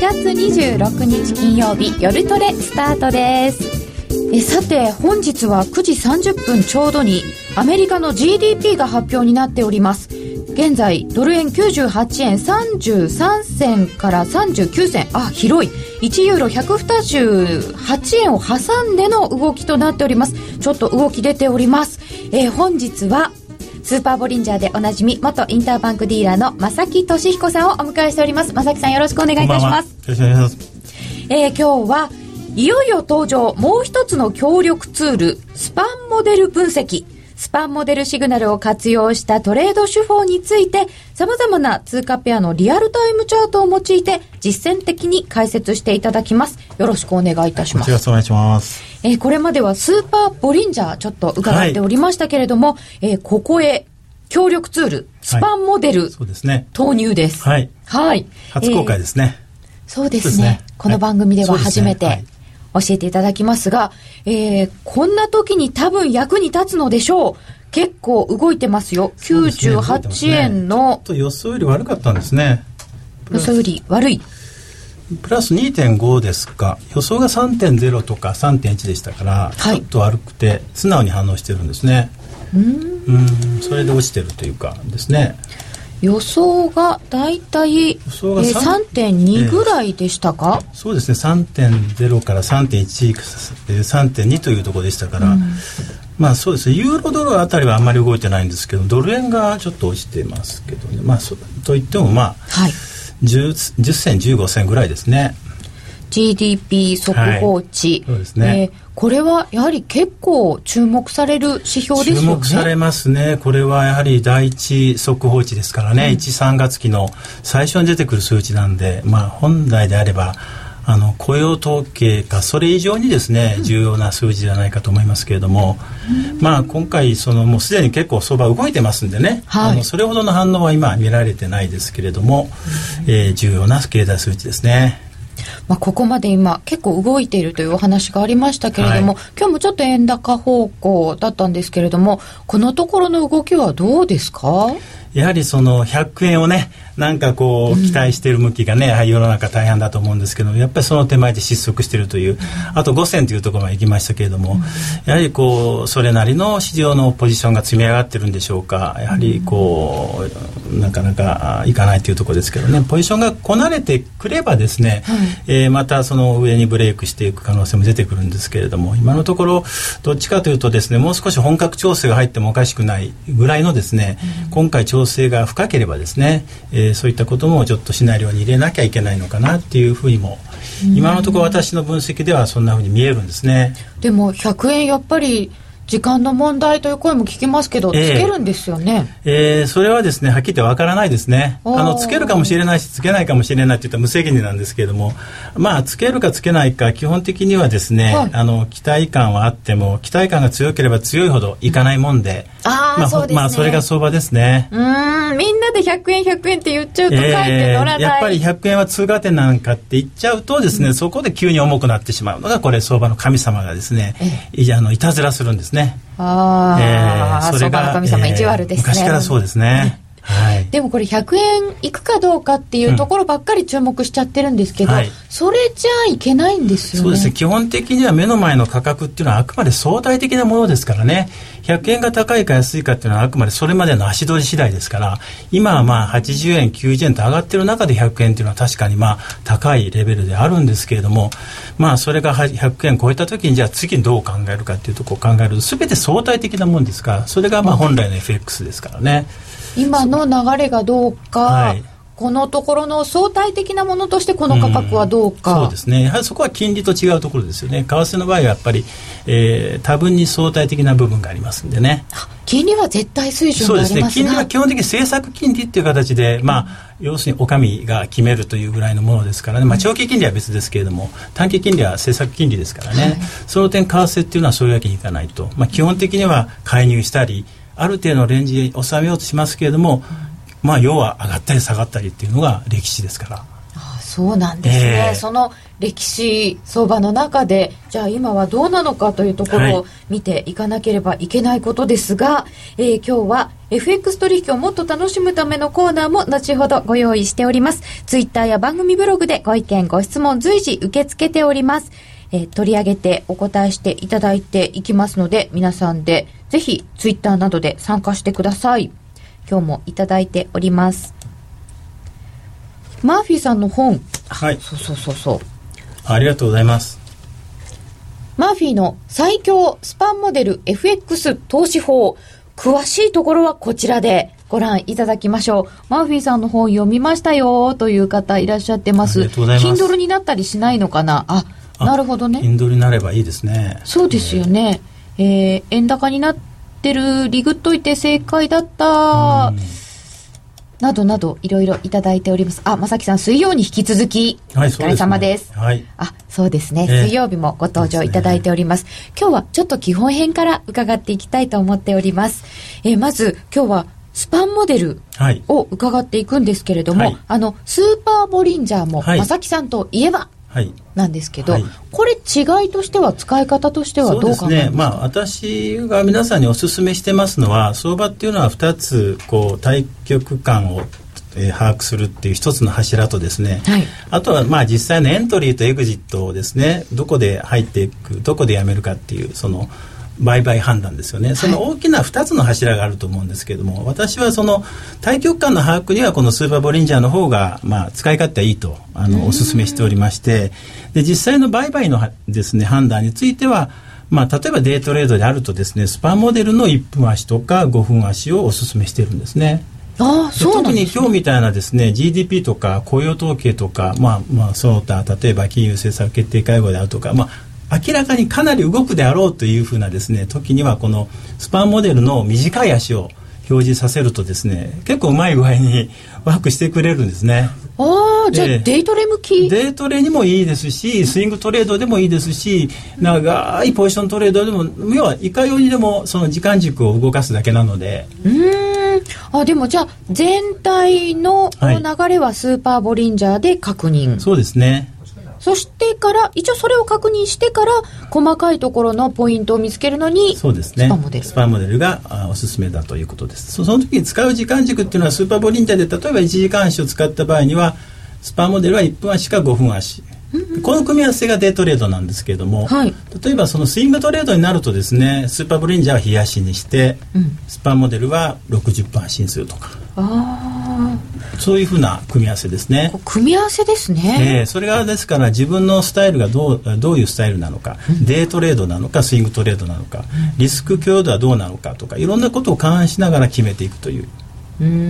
月26日金曜日夜トレスタートです。えさて本日は9時30分ちょうどにアメリカの GDP が発表になっております。現在ドル円98円33銭から39銭。あ広い。1ユーロ128円を挟んでの動きとなっております。ちょっと動き出ております、え、本日はスーパーボリンジャーでおなじみ元インターバンクディーラーの正木俊彦さんをお迎えしております。正木さんよろしくお願いいたします。よろしくお願いします。えー、今日はいよいよ登場もう一つの協力ツールスパンモデル分析スパンモデルシグナルを活用したトレード手法について、様々な通貨ペアのリアルタイムチャートを用いて、実践的に解説していただきます。よろしくお願いいたします。よろしくお願いします。えー、これまではスーパーボリンジャーちょっと伺っておりましたけれども、はい、えー、ここへ協力ツール、スパンモデル、はい、そうですね。投入です。はい。はい。初公開ですね。えー、そうですね。この番組では初めて、はい教えていただきますが、えー、こんな時に多分役に立つのでしょう。結構動いてますよ。98円の、ね、と予想より悪かったんですね。予想より悪い。プラス2.5ですか予想が3.0とか3.1でしたから、はい、ちょっと悪くて素直に反応してるんですねうんそれで落ちてるというかですね予想が大体、えー、3.2ぐらいでしたか、えー、そうですね。3.0から3.1、3.2というところでしたから、うん、まあそうですね。ユーロドルあたりはあんまり動いてないんですけどドル円がちょっと落ちてますけどね。まあそといってもまあ、はい、10, 10銭15銭ぐらいですね GDP 速報値、はい、そうですね、えーこれはやはり結構注目される指標ですよね。注目されますね。これはやはり第一速報値ですからね、うん、1、3月期の最初に出てくる数値なんで、まあ本来であれば、あの雇用統計かそれ以上にですね、重要な数字じゃないかと思いますけれども、うん、まあ今回そのもうすでに結構相場動いてますんでね、はい、あのそれほどの反応は今見られてないですけれども、うん、えー、重要な経済数値ですね。まあ、ここまで今結構動いているというお話がありましたけれども、はい、今日もちょっと円高方向だったんですけれどもこのところの動きはどうですか？やはりその100円をねなんかこう期待している向きがね、うん、世の中大変だと思うんですけどやっぱりその手前で失速しているという、あと5銭というところまで行きましたけれども、うん、やはりこうそれなりの市場のポジションが積み上がってるんでしょうかやはりこうなかなかいかないというところですけどねポジションがこなれてくればですね、はい、えー、またその上にブレイクしていく可能性も出てくるんですけれども今のところどっちかというとですねもう少し本格調整が入ってもおかしくないぐらいのですね、うん、今回調整が深ければですね、えー、そういったこともちょっとシナリオに入れなきゃいけないのかなっていうふうにも今のところ私の分析ではそんなふうに見えるんですね。でも100円やっぱり時間の問題という声も聞きますけど、つけるんですよね。えー、それはですね、はっきり言ってわからないですね。あの、つけるかもしれないし、つけないかもしれないって言ったら無責任なんですけれども、まあ、つけるかつけないか、基本的にはですね、はい、あの、期待感はあっても、期待感が強ければ強いほどいかないもんで、うん、あ、まあ、そうですね。まあ、それが相場ですね。うん、みんなで100円100円って言っちゃうと書いて乗らない、えー、やっぱり100円は通過点なんかって言っちゃうとですね、うん、そこで急に重くなってしまうのが、これ相場の神様がですね、えー、あのいたずらするんですね。ああ、えー、それが神様意地悪ですね、昔からそうですね。はい、でもこれ100円いくかどうかっていうところばっかり注目しちゃってるんですけど、うんはい、それじゃいけないんですよね。そうですね。基本的には目の前の価格っていうのはあくまで相対的なものですからね。100円が高いか安いかっていうのはあくまでそれまでの足取り次第ですから今はまあ80円90円と上がってる中で100円っていうのは確かにまあ高いレベルであるんですけれどもまあそれが100円超えた時にじゃあ次にどう考えるかっていうところを考えると全て相対的なもんですからそれがまあ本来の FX ですからね。今の流れがどうか、はい、このところの相対的なものとしてこの価格はどうか、うん、そうですね。やはりそこは金利と違うところですよね。為替の場合はやっぱり、えー、多分に相対的な部分がありますんでね。金利は絶対水準そうですね。金利は基本的に政策金利っていう形で、まあ、要するにお上が決めるというぐらいのものですからね、まあ、長期金利は別ですけれども短期金利は政策金利ですからね、はい、その点為替っていうのはそういうわけにいかないと、まあ、基本的には介入したりある程度のレンジに収めようとしますけれども、まあ要は上がったり下がったりっていうのが歴史ですから。そうなんですね、えー、その歴史相場の中でじゃあ今はどうなのかというところを見ていかなければいけないことですが、はい、えー、今日は FX 取引をもっと楽しむためのコーナーも後ほどご用意しております。ツイッターや番組ブログでご意見ご質問随時受け付けております。えー、取り上げてお答えしていただいていきますので、皆さんでぜひツイッターなどで参加してください。今日もいただいております。マーフィーさんの本。はい。そうそうそうそう。ありがとうございます。マーフィーの最強スパンモデル FX 投資法。詳しいところはこちらでご覧いただきましょう。マーフィーさんの本読みましたよという方いらっしゃってます。ありがとうございます。Kindle になったりしないのかな？あ、なるほどね。インドになればいいですね。そうですよね。えー、えー、円高になってる、リグっといて正解だった。などなどいろいろいただいております。あ、まさきさん、水曜に引き続き、お疲れ様です。はい。あ、そうですね、えー、水曜日もご登場いただいております。すね、今日はちょっと基本編から伺っていきたいと思っております。えー、まず、今日はスパンモデルを伺っていくんですけれども、はい、あの、スーパーボリンジャーも、まさきさんといえば、なんですけど、はい。はい、これ違いとしては使い方としてはどうかね、まあ、私が皆さんにお勧めしてますのは相場っていうのは2つこう対極感をえー、把握するっていう一つの柱とですね、はい、あとはまあ実際のエントリーとエグジットをですねどこで入っていくどこでやめるかっていうその売買判断ですよね、その大きな2つの柱があると思うんですけれども、私はその対極感の把握にはこのスーパーボリンジャーの方がまあ使い勝手はいいとあのお勧めしておりましてで実際の売買のですね判断についてはまあ、例えばデートレードであるとですねスパモデルの1分足とか5分足をお勧めしているんですね。あそう特に今日みたいなですね GDP とか雇用統計とか、まあ、まあその他例えば金融政策決定会合であるとか、まあ、明らかにかなり動くであろうというふうなですね時にはこのスパンモデルの短い足を表示させるとですね結構うまい具合に ワークしてくれるんですね。ああじゃあデイトレ向き？デイトレにもいいですしスイングトレードでもいいですし長いポジショントレードでも要はいかようにでもその時間軸を動かすだけなので。うん。あでもじゃあ全体の流れはスーパーボリンジャーで確認、はい、そうですねそしてから、一応それを確認してから、細かいところのポイントを見つけるのに、そうですね。スパモデル。スパモデルがおすすめだということです。その時に使う時間軸っていうのは、スーパーボリンジャーで、例えば1時間足を使った場合には、スパモデルは1分足か5分足。この組み合わせがデートレードなんですけれども、はい、例えばそのスイングトレードになるとですねスーパーブリンジャーは冷やしにして、うん、スパモデルは60分足にするとかそういうふうな組み合わせですね。組み合わせですね、えー、それがですから自分のスタイルがどうどういうスタイルなのか、うん、デートレードなのかスイングトレードなのか、リスク強度はどうなのかとかいろんなことを勘案しながら決めていくという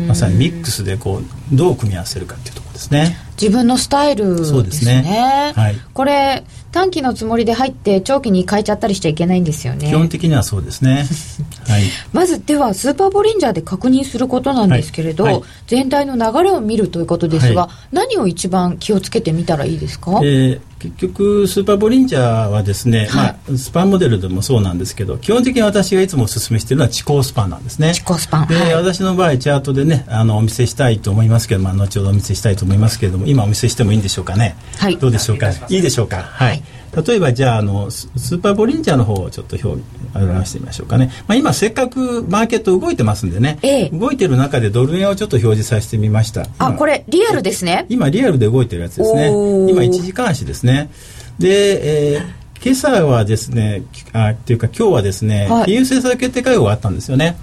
まさにミックスでこうどう組み合わせるかっていうところですね自分のスタイルですね。そうですね、はい、これ短期のつもりで入って長期に変えちゃったりしちゃいけないんですよね。基本的にはそうですね、はい、まずではスーパーボリンジャーで確認することなんですけれど、はい。はい、全体の流れを見るということですが、何を一番気をつけてみたらいいですか、えー結局スーパーボリンジャーはですね、はい、まあ、スパンモデルでもそうなんですけど基本的に私がいつもお勧めしているのは地高スパンなんですね。地高スパン。で、はい、私の場合チャートでねあのお見せしたいと思いますけど、まあ、後ほどお見せしたいと思いますけれども今お見せしてもいいんでしょうかね、はい、どうでしょうか？いいでしょうか？はい。例えばじゃああのスーパーボリンジャーの方をちょっと表表してみましょうかね、まあ、今せっかくマーケット動いてますんでね、ええ、動いてる中でドル円をちょっと表示させてみました。あこれリアルですね。今リアルで動いてるやつですね。今1時間足ですね。で、えー、今朝はですねあっていうか今日はですね、はい、金融政策決定会合があったんですよね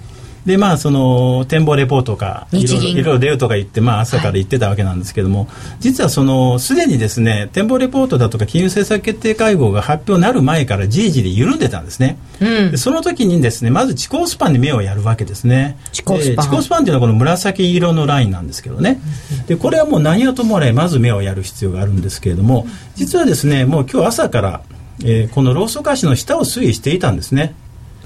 でまあその展望レポートかいろいろ出るとか言って、まあ、朝から言ってたわけなんですけども、はい、実はそのすでにですね展望レポートだとか金融政策決定会合が発表になる前からじりじり緩んでたんですね、うん、その時にですねまず地高スパンに目をやるわけですね。地高スパン。地高スパンっていうのはこの紫色のラインなんですけどね。でこれはもう何はともあれまず目をやる必要があるんですけれども実はですねもう今日朝からえー、このローソク足の下を推移していたんですね。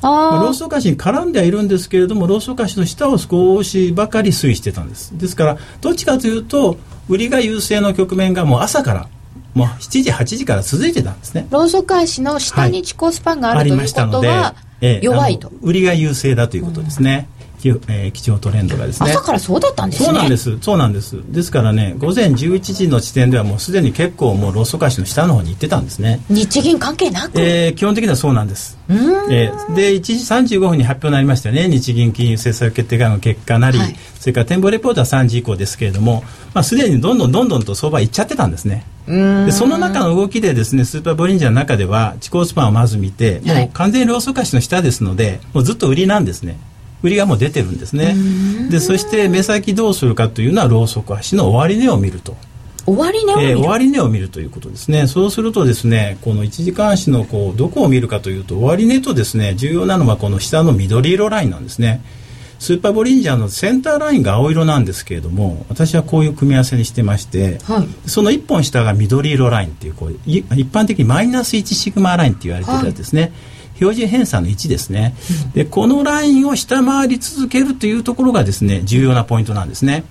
まあ、ローソク足に絡んではいるんですけれどもローソク足の下を少しばかり推移してたんです。ですからどっちかというと売りが優勢の局面がもう朝からもう7時8時から続いてたんですね。ローソク足の下に地高スパンがある、はい、ということは、ええ、弱いと。売りが優勢だということですね、えー、基調トレンドがですね。朝からそうだったんですね。そうなんです。そうなんです。ですからね午前11時の時点ではもうすでに結構もうローソク足の下の方に行ってたんですね。日銀関係なく、えー、基本的にはそうなんです。えー、で1時35分に発表になりましたよね。日銀金融政策決定会の結果なり、はい、それから展望レポートは3時以降ですけれども、まあ、すでにどんどんどんどんと相場いっちゃってたんですね。でその中の動きでですねスーパーボリンジャーの中では地高スパンをまず見て、もう完全にローソク足の下ですのでもうずっと売りなんですね売りがもう出てるんですね。でそして目先どうするかというのはローソク足の終値を見ると。終値を見る、えー、終値を見るということですね。そうするとですねこの1時間足のこうどこを見るかというと終値とですね重要なのはこの下の緑色ラインなんですね。スーパーボリンジャーのセンターラインが青色なんですけれども私はこういう組み合わせにしてまして、はい、その1本下が緑色ラインっていうこう一般的にマイナス1シグマラインって言われてるやつですね、はい標準偏差の1ですね、でこのラインを下回り続けるというところがですね重要なポイントなんですね。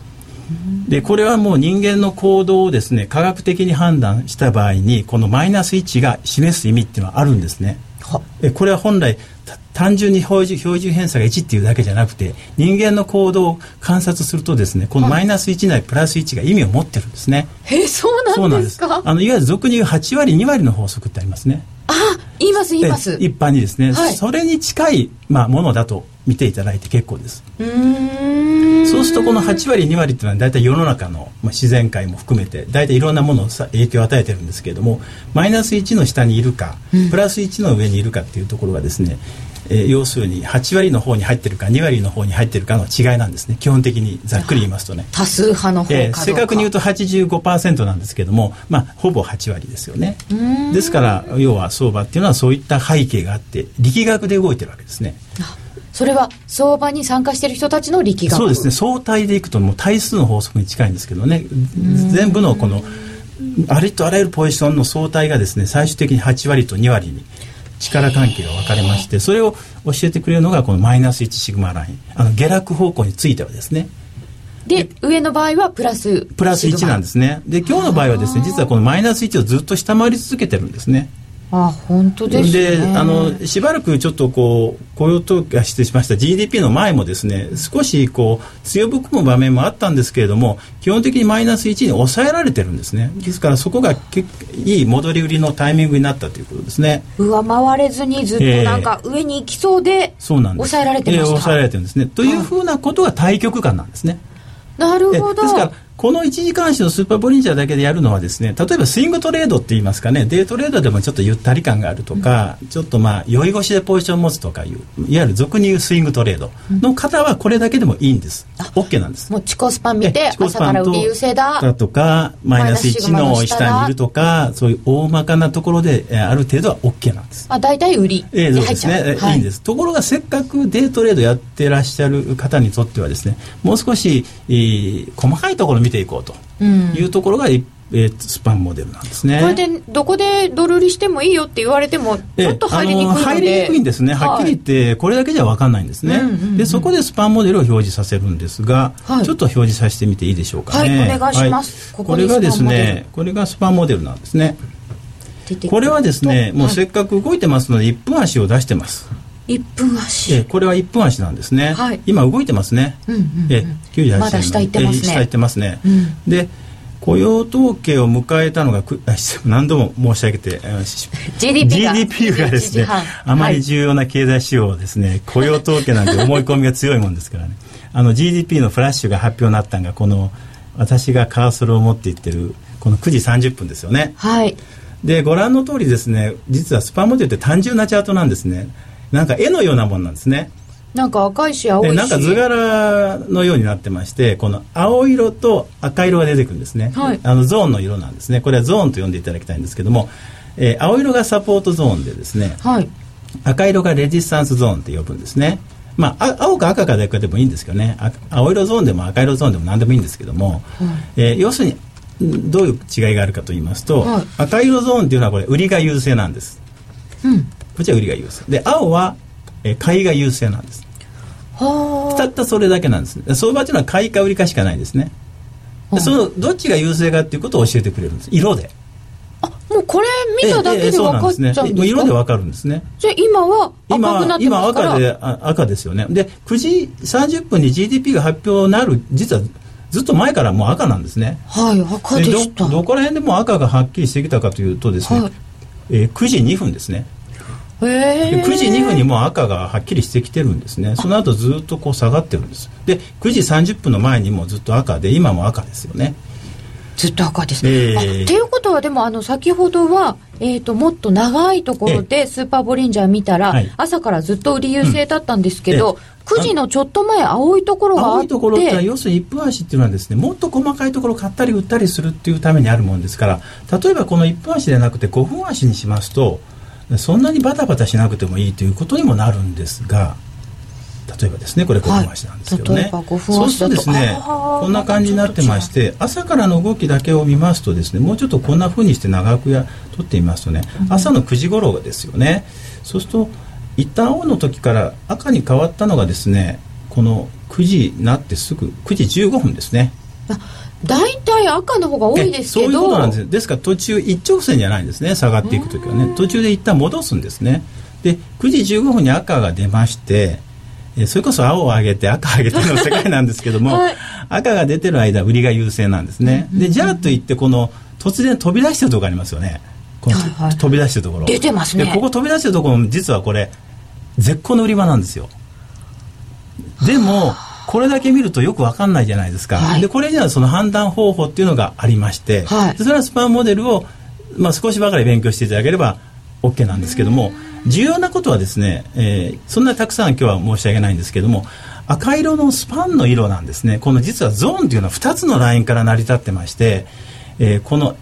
でこれはもう人間の行動をですね科学的に判断した場合にこのマイナス1が示す意味っていうのはあるんですね。これは本来単純に標準標準偏差が1っていうだけじゃなくて人間の行動を観察するとですねこのマイナス1なりプラス1が意味を持ってるんですね。えそうなんですか？あのいわゆる俗に言う8割2割の法則ってありますね。あ言います言います。一般にですね、はい、それに近い、まあ、ものだと見ていただいて結構です。そうするとこの8割2割っていうのは大体世の中の、まあ、自然界も含めて大体いろんなものを影響を与えてるんですけれどもマイナス1の下にいるか、プラス1の上にいるかっていうところがですねえー、要するに8割の方に入ってるか2割の方に入ってるかの違いなんですね。基本的にざっくり言いますとね。多数派の方えー、正確に言うと85%なんですけども、まあ、ほぼ8割ですよね。ですから要は相場っていうのはそういった背景があって力学で動いてるわけですね。それは相場に参加している人たちの力学。そうですね。相対でいくともう対数の法則に近いんですけどね。全部のこのありとあらゆるポジションの相対がですね最終的に8割と2割に力関係が分かれましてそれを教えてくれるのがこのマイナス1シグマライン。あの下落方向についてはですね。で上の場合はプラスプラス1なんですね。で今日の場合はですね実はこのマイナス1をずっと下回り続けてるんですねあ本当ですね。であのしばらくちょっとこう雇用統計失礼しました GDP の前もですね少しこう強含む場面もあったんですけれども基本的にマイナス1に抑えられてるんですね。ですからそこがけいい戻り売りのタイミングになったということですね。上回れずにずっとなんか上に行きそうで、えー、そうなんです。抑えられてました、えー、抑えられてるんですね。というふうなことが対極感なんですね。なるほど。ですからこの1時間足のスーパーボリンジャーだけでやるのはですね例えばスイングトレードって言いますかねデートレードでもちょっとゆったり感があるとか、うん、ちょっとまあ酔い腰でポジション持つとかいういわゆる俗に言うスイングトレードの方はこれだけでもいいんです、うん、OK なんです。もうチコスパン見て朝から売り優勢だ。だとかマイナス1の下にいるとかそういう大まかなところである程度は OK なんです。あ大体売りええそうですね、はい、いいんです。ところがせっかくデートレードやってらっしゃる方にとってはですねもう少し、えー、細かいところ見ていこうというところが、うんえー、スパンモデルなんですね。これでどこでドル売りしてもいいよって言われてもちょっと入りにくい入りにくいんですね。はっきり言ってこれだけじゃ分かんないんですね、うんうんうん、でそこでスパンモデルを表示させるんですが、はい、ちょっと表示させてみていいでしょうかね。はいお願いします、はい、これがですねこれがスパンモデルなんですね。これはですねもうせっかく動いてますので1分足を出してます1分足。えこれは1分足なんですね、はい、今動いてますね、うんうんうん、え98まだ下行ってますね。下行ってますね、うん、で雇用統計を迎えたのが何度も申し上げて GDP が。GDP がですね。あまり重要な経済指標ですね、はい、雇用統計なんて思い込みが強いもんですからね。あの GDP のフラッシュが発表になったのがこの私がカーソルを持っていってるこの9時30分ですよね。はい。でご覧の通りですね実はスパモデルって単純なチャートなんですねなんか絵のようなもんなんですね。なんか赤いし青いし。なんか図柄のようになってましてこの青色と赤色が出てくるんですね、はい、あのゾーンの色なんですね。これはゾーンと呼んでいただきたいんですけども、えー、青色がサポートゾーンでですね、はい、赤色がレジスタンスゾーンって呼ぶんですね。まあ、青か赤かだけでもいいんですけどね。青色ゾーンでも赤色ゾーンでも何でもいいんですけども、はい、えー、要するにどういう違いがあるかと言いますと、はい、赤色ゾーンっていうのはこれ売りが優勢なんです、うん、こちら売りが優勢で青はえ買いが優勢なんです。たったそれだけなんです。相場っていうのは買いか売りかしかないですね。そのどっちが優勢かっていうことを教えてくれるんです。色で。あももこれ見ただけで分かっちゃうんですか、えええね、色で分かるんですね。じゃあ今は赤くなって今赤で赤ですよね。で9時30分に GDP が発表になる実はずっと前からもう赤なんですね。はい赤でした。どこら辺でも赤がはっきりしてきたかというとですね、はい、えー、9時2分ですね9時2分にもう赤がはっきりしてきてるんですね。その後ずっとこう下がってるんです。で9時30分の前にもずっと赤で今も赤ですよね。ずっと赤です、えー、っていうことはでもあの先ほどは、えーと、もっと長いところでスーパーボリンジャー見たら、えー、朝からずっと売り優勢だったんですけど、うん。えー、9時のちょっと前青いところがあって青いところって要するに1分足っていうのはですねもっと細かいところ買ったり売ったりするっていうためにあるもんですから例えばこの1分足でなくて5分足にしますとそんなにバタバタしなくてもいいということにもなるんですが例えばですねこれ5分足なんですけどね、はい、そうするとですねこんな感じになってまして朝からの動きだけを見ますとですねもうちょっとこんなふうにして長くや取ってみますとね、朝の9時頃ですよね。そうすると一旦青の時から赤に変わったのがですねこの9時になってすぐ9時15分ですね大体赤の方が多いですけど。そういうことなんですですから途中一直線じゃないんですね。下がっていく時はね。途中で一旦戻すんですね。で9時15分に赤が出ましてそれこそ青を上げて赤を上げての世界なんですけども、はい、赤が出てる間売りが優勢なんですね、でじゃあといってこの突然飛び出してるところありますよね。この、はいはい、飛び出してるところ。出てますね。ここ飛び出してるところも実はこれ絶好の売り場なんですよ。でもこれだけ見るとよく分かんないじゃないですか、はい、でこれにはその判断方法っていうのがありまして、はい、それはスパンモデルを、まあ、少しばかり勉強していただければ OK なんですけども重要なことはですね、えー、そんなにたくさん今日は申し上げないんですけども赤色のスパンの色なんですね。この実はゾーンというのは2つのラインから成り立ってまして、えー、この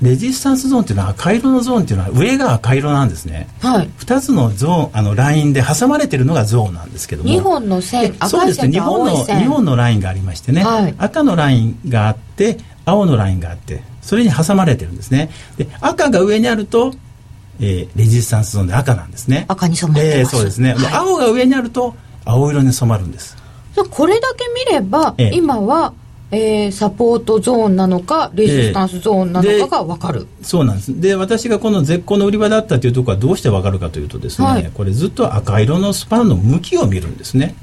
レジスタンスゾーンっていうのは赤色のゾーンっていうのは上が赤色なんですね、はい、2つのゾーンあのラインで挟まれてるのがゾーンなんですけども。2本の線そうですね。2本の2本のラインがありましてね、はい、赤のラインがあって青のラインがあってそれに挟まれてるんですね。で赤が上にあるとえー、レジスタンスゾーンで赤なんですね。赤に染まってます、えー、そうですね、はい、青が上にあると青色に染まるんです。これだけ見れば、えー、今はえー、サポートゾーンなのかレジスタンスゾーンなのかが分かる、えー、そうなんです。で私がこの絶好の売り場だったというところはどうして分かるかというとですね、はい、これずっと赤色のスパンの向きを見るんですね。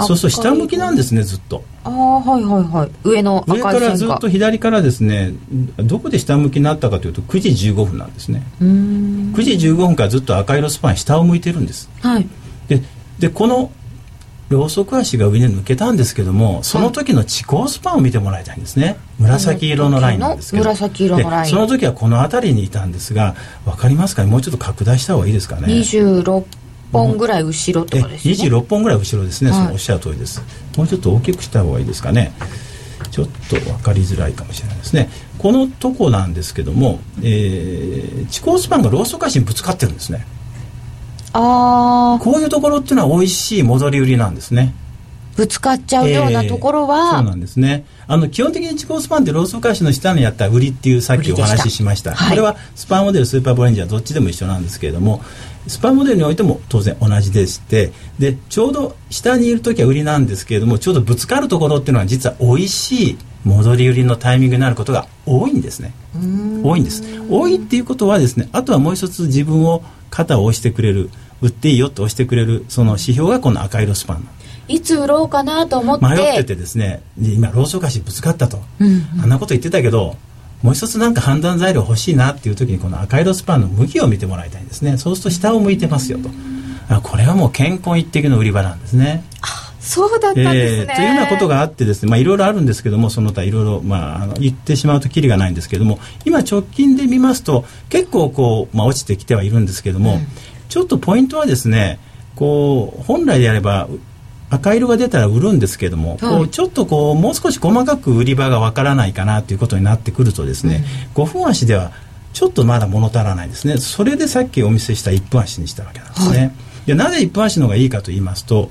そうすると下向きなんですねずっと。ああはいはいはい。上の上からずっと左からですねどこで下向きになったかというと9時15分なんですね。9時15分からずっと赤色スパン下を向いてるんです。はい。ででこのロウソク足が上に抜けたんですけどもその時の地高スパンを見てもらいたいんですね、紫色のラインなんですけど。紫色のライン。その時はこの辺りにいたんですが分かりますかね？もうちょっと拡大した方がいいですかね？26本ぐらい後ろとかですね。26本ぐらい後ろですね、はい、そのおっしゃる通りです。もうちょっと大きくした方がいいですかね？ちょっと分かりづらいかもしれないですね。このとこなんですけども、えー、地高スパンがローソク足にぶつかってるんですねああこういうところっていうのは美味しい戻り売りなんですね。ぶつかっちゃうようなところは、えー、そうなんですね。あの基本的に地高スパンってローソク足の下にあった売りっていうさっきお話ししました、はい、これはスパンモデルスーパーボレンジャーどっちでも一緒なんですけれどもスパンモデルにおいても当然同じでしてでちょうど下にいる時は売りなんですけれどもちょうどぶつかるところっていうのは実は美味しい戻り売りのタイミングになることが多いんですね。多いんです。多いっていうことはですねあとはもう一つ自分を肩を押してくれる売っていいよと押してくれるその指標がこの赤色スパンいつ売ろうかなと思って。迷っててですね今ローソク足ぶつかったと、うんうん、あんなこと言ってたけどもう一つなんか判断材料欲しいなっていう時にこの赤色スパンの向きを見てもらいたいんですね。そうすると下を向いてますよと。これはもう健康一滴の売り場なんですねそうだったんですね、えー、というようなことがあってですね、まあ、いろいろあるんですけどもその他いろいろ、まあ、あの言ってしまうときりがないんですけども今直近で見ますと結構こう、まあ、落ちてきてはいるんですけども、うん、ちょっとポイントはですねこう本来であれば赤色が出たら売るんですけども、はい、こうちょっとこうもう少し細かく売り場がわからないかなということになってくるとですね、うん、5分足ではちょっとまだ物足らないですね。それでさっきお見せした1分足にしたわけなんですね、はい、でなぜ1分足の方がいいかと言いますと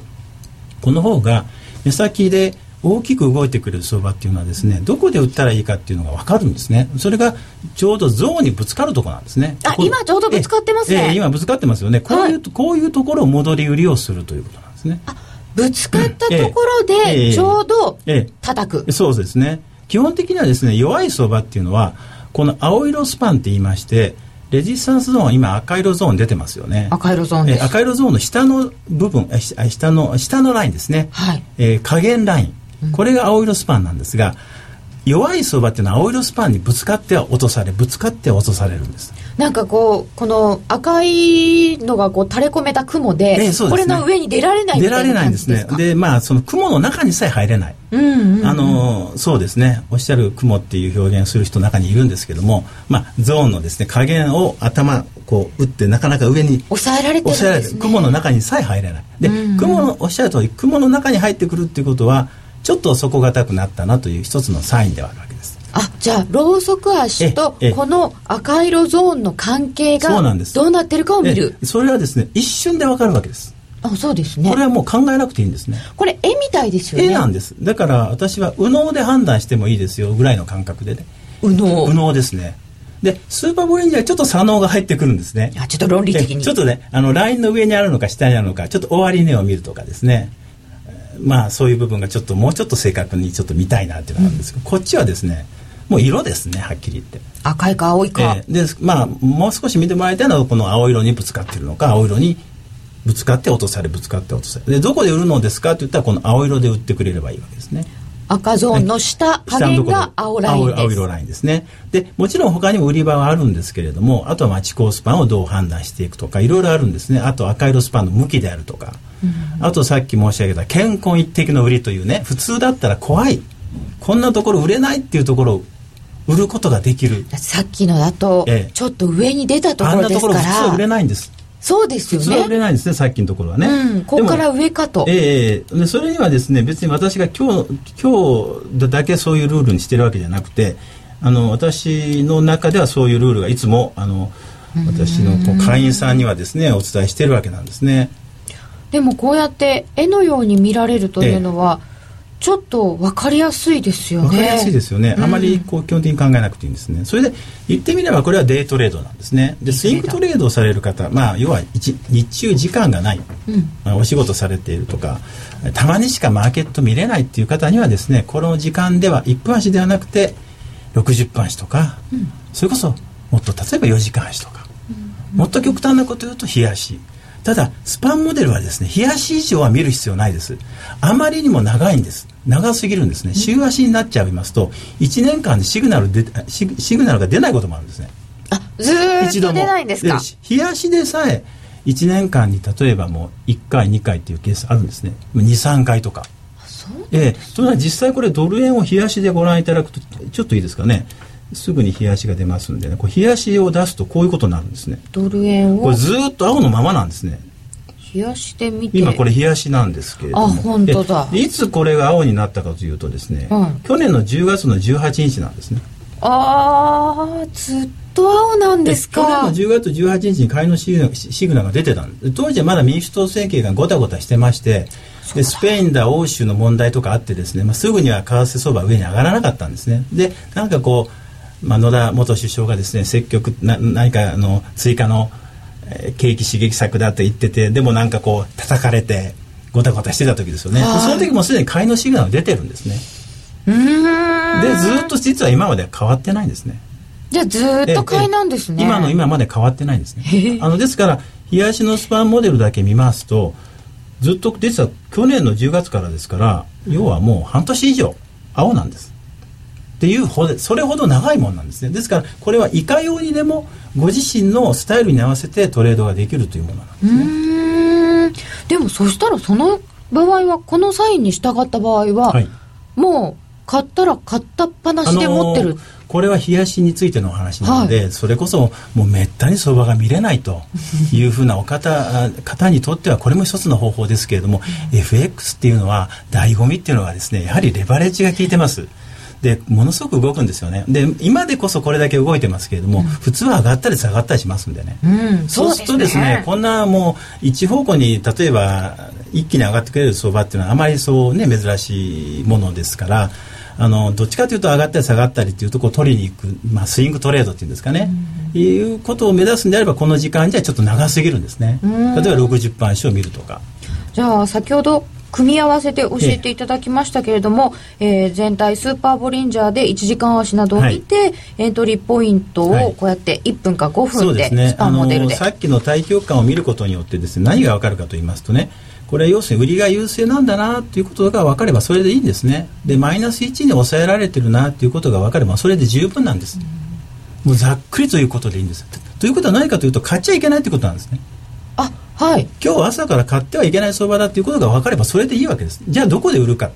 この方が目先で大きく動いてくれる相場っていうのはですねどこで売ったらいいかっていうのが分かるんですね。それがちょうどゾーンにぶつかるところなんですね。あ今ちょうどぶつかってますね。ええ今ぶつかってますよね。こういう、はい、こういうところを戻り売りをするということなんですね。あぶつかったところでちょうど叩く、そうですね。基本的にはですね弱い相場っていうのはこの青色スパンって言いましてレジスタンスゾーンは今赤色ゾーン出てますよね。赤色ゾーンです。赤色ゾーンの下の部分下の下のラインですね、はい。えー、下限ライン。これが青色スパンなんですが、弱い相場っていうのは青色スパンにぶつかっては落とされぶつかっては落とされるんですなんかこうこの赤いのがこう垂れ込めた雲でえーね、これの上に出られない出られないんですね。でまあその雲の中にさえ入れない、うんうんうん、あのそうですね。おっしゃる雲っていう表現をする人の中にいるんですけどもまあゾーンのですね加減を頭こう打ってなかなか上に抑えられてるんです、ね、雲の中にさえ入れない。で、うんうん、雲のおっしゃる通り雲の中に入ってくるっていうことはちょっと底堅くなったなという一つのサインではあるわけ。ですあじゃあロウソク足とこの赤色ゾーンの関係がどうなってるかを見る。それはですね一瞬でわかるわけです。あそうですね。これはもう考えなくていいんですね。これ絵みたいですよね。絵なんです。だから私は右脳で判断してもいいですよぐらいの感覚でね。右脳。右脳ですね。でスーパーボレンジャーちょっと左脳が入ってくるんですね。あちょっと論理的に。ちょっとねあのラインの上にあるのか下にあるのかちょっと終わり値を見るとかですね。まあそういう部分がちょっともうちょっと正確にちょっと見たいなっていうのがあるんですけど、うん、こっちはですねもう色ですねはっきり言って。赤いか青いか、えー、でまあもう少し見てもらいたいのはこの青色にぶつかってるのか青色にぶつかって落とされぶつかって落とされ。でどこで売るのですかって言ったらこの青色で売ってくれればいいわけですね。赤ゾーンの下、加減が青ラインです。青色ラインですね。でもちろん他にも売り場はあるんですけれどもあとは町高スパンをどう判断していくとかいろいろあるんですね。あと赤色スパンの向きであるとか、うん、あとさっき申し上げた健康一滴の売りというね普通だったら怖い。こんなところ売れないっていうところを売ることができるさっきのだと、ちょっと上に出たところですからあんなところ普通は売れないんですそうですよね。普通は売れないんですね、さっきのところはね。うん、ここから上かと。ええー、でそれにはですね、別に私が今日、今日だけそういうルールにしてるわけじゃなくて、あの、私の中ではそういうルールがいつも、あの、私の会員さんにはですね、お伝えしてるわけなんですね。でもこうやって絵のように見られるというのは、ええちょっと分かりやすいですよね。分かりやすいですよね。あまりこう基本的に考えなくていいんですね。それで言ってみればこれはデイトレードなんですね。でスイングトレードをされる方、まあ要は日中時間がない、うん、まあ、お仕事されているとか、たまにしかマーケット見れないっていう方にはですね、この時間では1分足ではなくて60分足とか、うん、それこそもっと例えば4時間足とか、うん、もっと極端なこと言うと日足。ただスパンモデルはですね日足以上は見る必要ないですあまりにも長いんです長すぎるんですね。週足になっちゃいますと1年間でシグナルでシシグナルが出ないこともあるんですね。あずっと出ないんですか？日足でさえ1年間に例えばもう1回2回っていうケースあるんですね。23回とか。ええ。というのは実際これドル円を冷やしでご覧いただくとちょっといいですかね。すぐに冷やしが出ますんでね。これ冷やしを出すとこういうことになるんですね。ドル円を？これずっと青のままなんですね冷やしてみて。今これ冷やしなんですけれども。あ本当だ。いつこれが青になったかというとですね、うん、去年の10月の18日なんですね。ああずっと青なんですか。去年の10月18日に買いのシグナシグナが出てたんです。当時はまだ民主党政権がごたごたしてましてでスペインだ欧州の問題とかあってですね、まあ、すぐには為替相場上に上がらなかったんですね。でなんかこう、まあ、野田元首相がですね積極な何かあの追加の景気刺激策だと言っててでもなんかこう叩かれてごたごたしてた時ですよね。その時もすでに買いのシグナル出てるんですね。でずっと実は今まで変わってないんですね。じゃあずっと買いなんですね。今の今まで変わってないんですね。あのですから冷やしのスパンモデルだけ見ますとずっと実は去年の10月からですから要はもう半年以上青なんですっていうほどそれほど長いもんなんですね。ですからこれはいかようにでもご自身のスタイルに合わせてトレードができるというものなんですね。でもそしたらその場合はこのサインに従った場合は、はい、もう買ったら買ったっぱなしで持ってる、あのーこれは冷やしについてのお話なので、はい、それこそもうめったに相場が見れないと いうふうなお方方にとってはこれも一つの方法ですけれども FX っていうのは醍醐味っていうのはですねやはりレバレッジが効いてます。でものすごく動くんですよね。で今でこそこれだけ動いてますけれども、うん、普通は上がったり下がったりしますんでね、うん、そうするとですね、ね、こんなもう一方向に例えば一気に上がってくれる相場っていうのはあまりそうね珍しいものですからあのどっちかというと上がったり下がったりっていうとこを取りに行く、まあ、スイングトレードっていうんですかね、うん、いうことを目指すんであればこの時間じゃちょっと長すぎるんですね、例えば60分足を見るとか。じゃあ先ほど組み合わせて教えていただきましたけれども、えー、全体スーパーボリンジャーで1時間足などを見て、はい、エントリーポイントをこうやって1分か5分でスパンモデルで、ね、さっきの対極感を見ることによってですね何が分かるかと言いますとねこれは要するに売りが優勢なんだなということが分かればそれでいいんですね。でマイナス1に抑えられてるなということが分かればそれで十分なんです、もうざっくりということでいいんです。ということは何かというと買っちゃいけないということなんですね。あはい。今日朝から買ってはいけない相場だということが分かればそれでいいわけです。じゃあどこで売るか。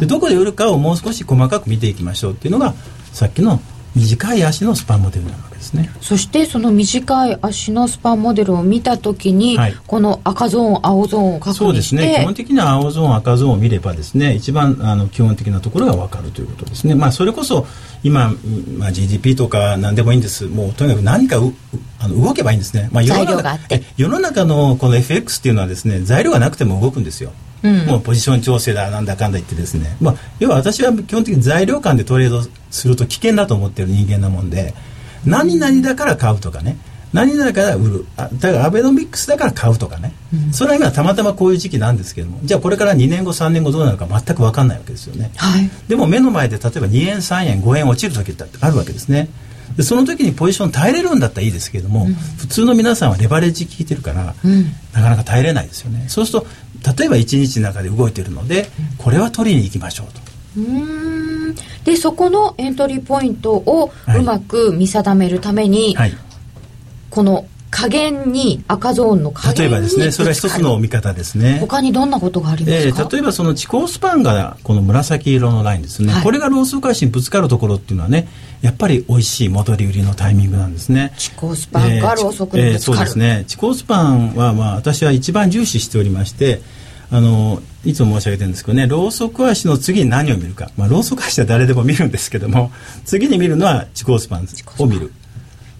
でどこで売るかをもう少し細かく見ていきましょうっていうのがさっきの短い足のスパンモデルなわけですね。そしてその短い足のスパンモデルを見たときに、はい、この赤ゾーン青ゾーンを確認してそうですね。基本的には青ゾーン赤ゾーンを見ればですね一番あの基本的なところが分かるということですね。まあそれこそ今、まあ、GDP とか何でもいいんです。もうとにかく何かうあの動けばいいんですね、まあ、世の中世の中のこの FX っていうのはですね材料がなくても動くんですよ。うん、もうポジション調整だなんだかんだ言ってですね、まあ、要は私は基本的に材料感でトレードすると危険だと思ってる人間なもんで何々だから買うとかね。何々だから売る。あだからアベノミクスだから買うとかね、うん、それは今たまたまこういう時期なんですけども。じゃあこれから2年後3年後どうなるか全く分かんないわけですよね、はい、でも目の前で例えば2円3円5円落ちる時ってあるわけですね。でその時にポジション耐えれるんだったらいいですけれども、うん、普通の皆さんはレバレッジ効いてるから、うん、なかなか耐えれないですよね。そうすると例えば1日の中で動いてるのでこれは取りに行きましょうと。うんでそこのエントリーポイントをうまく見定めるために、はい、この加減に赤ゾーンの加減例えばですねそれは一つの見方ですね。他にどんなことがありますか、えー、例えばその地高スパンがこの紫色のラインですね、はい、これがローソク足にぶつかるところっていうのはねやっぱり美味しい戻り売りのタイミングなんですね。地高スパンがローソクにぶつかる、えー、そうですね。地高スパンはまあ私は一番重視しておりましてあのいつも申し上げてるんですけどねローソク足の次に何を見るか、まあ、ローソク足は誰でも見るんですけども次に見るのは地高スパンを見る。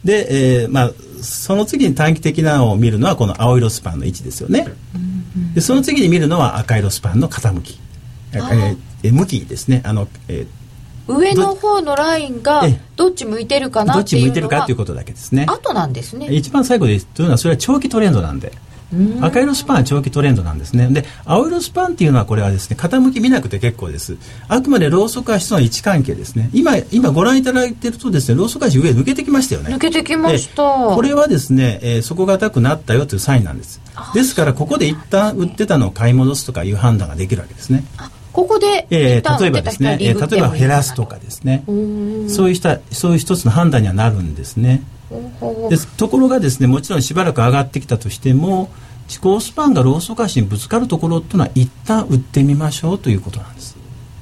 で、えーまあ、その次に短期的なのを見るのはこの青色スパンの位置ですよね、でその次に見るのは赤色スパンの傾き、えー、向きですね。あの、えー、上の方のラインがどっち向いてるかなどっち向いてるかということだけですね。後なんですね。一番最後でというのはそれは長期トレンドなんで赤色スパンは長期トレンドなんですね。で青色スパンっていうのはこれはですね傾き見なくて結構です。あくまでローソク足との位置関係ですね。今今ご覧いただいてるとですねローソク足上抜けてきましたよね。抜けてきました。これはですね、えー、底堅くなったよというサインなんです。ですからここで一旦売ってたのを買い戻すとかいう判断ができるわけですね。ここで、えー、例えばですね、えー、例えば減らすとかですね。そういうしたそういう一つの判断にはなるんですねでところがですねもちろんしばらく上がってきたとしても思考スパンがローソク足にぶつかるところっていうのは一旦売ってみましょうということなんです。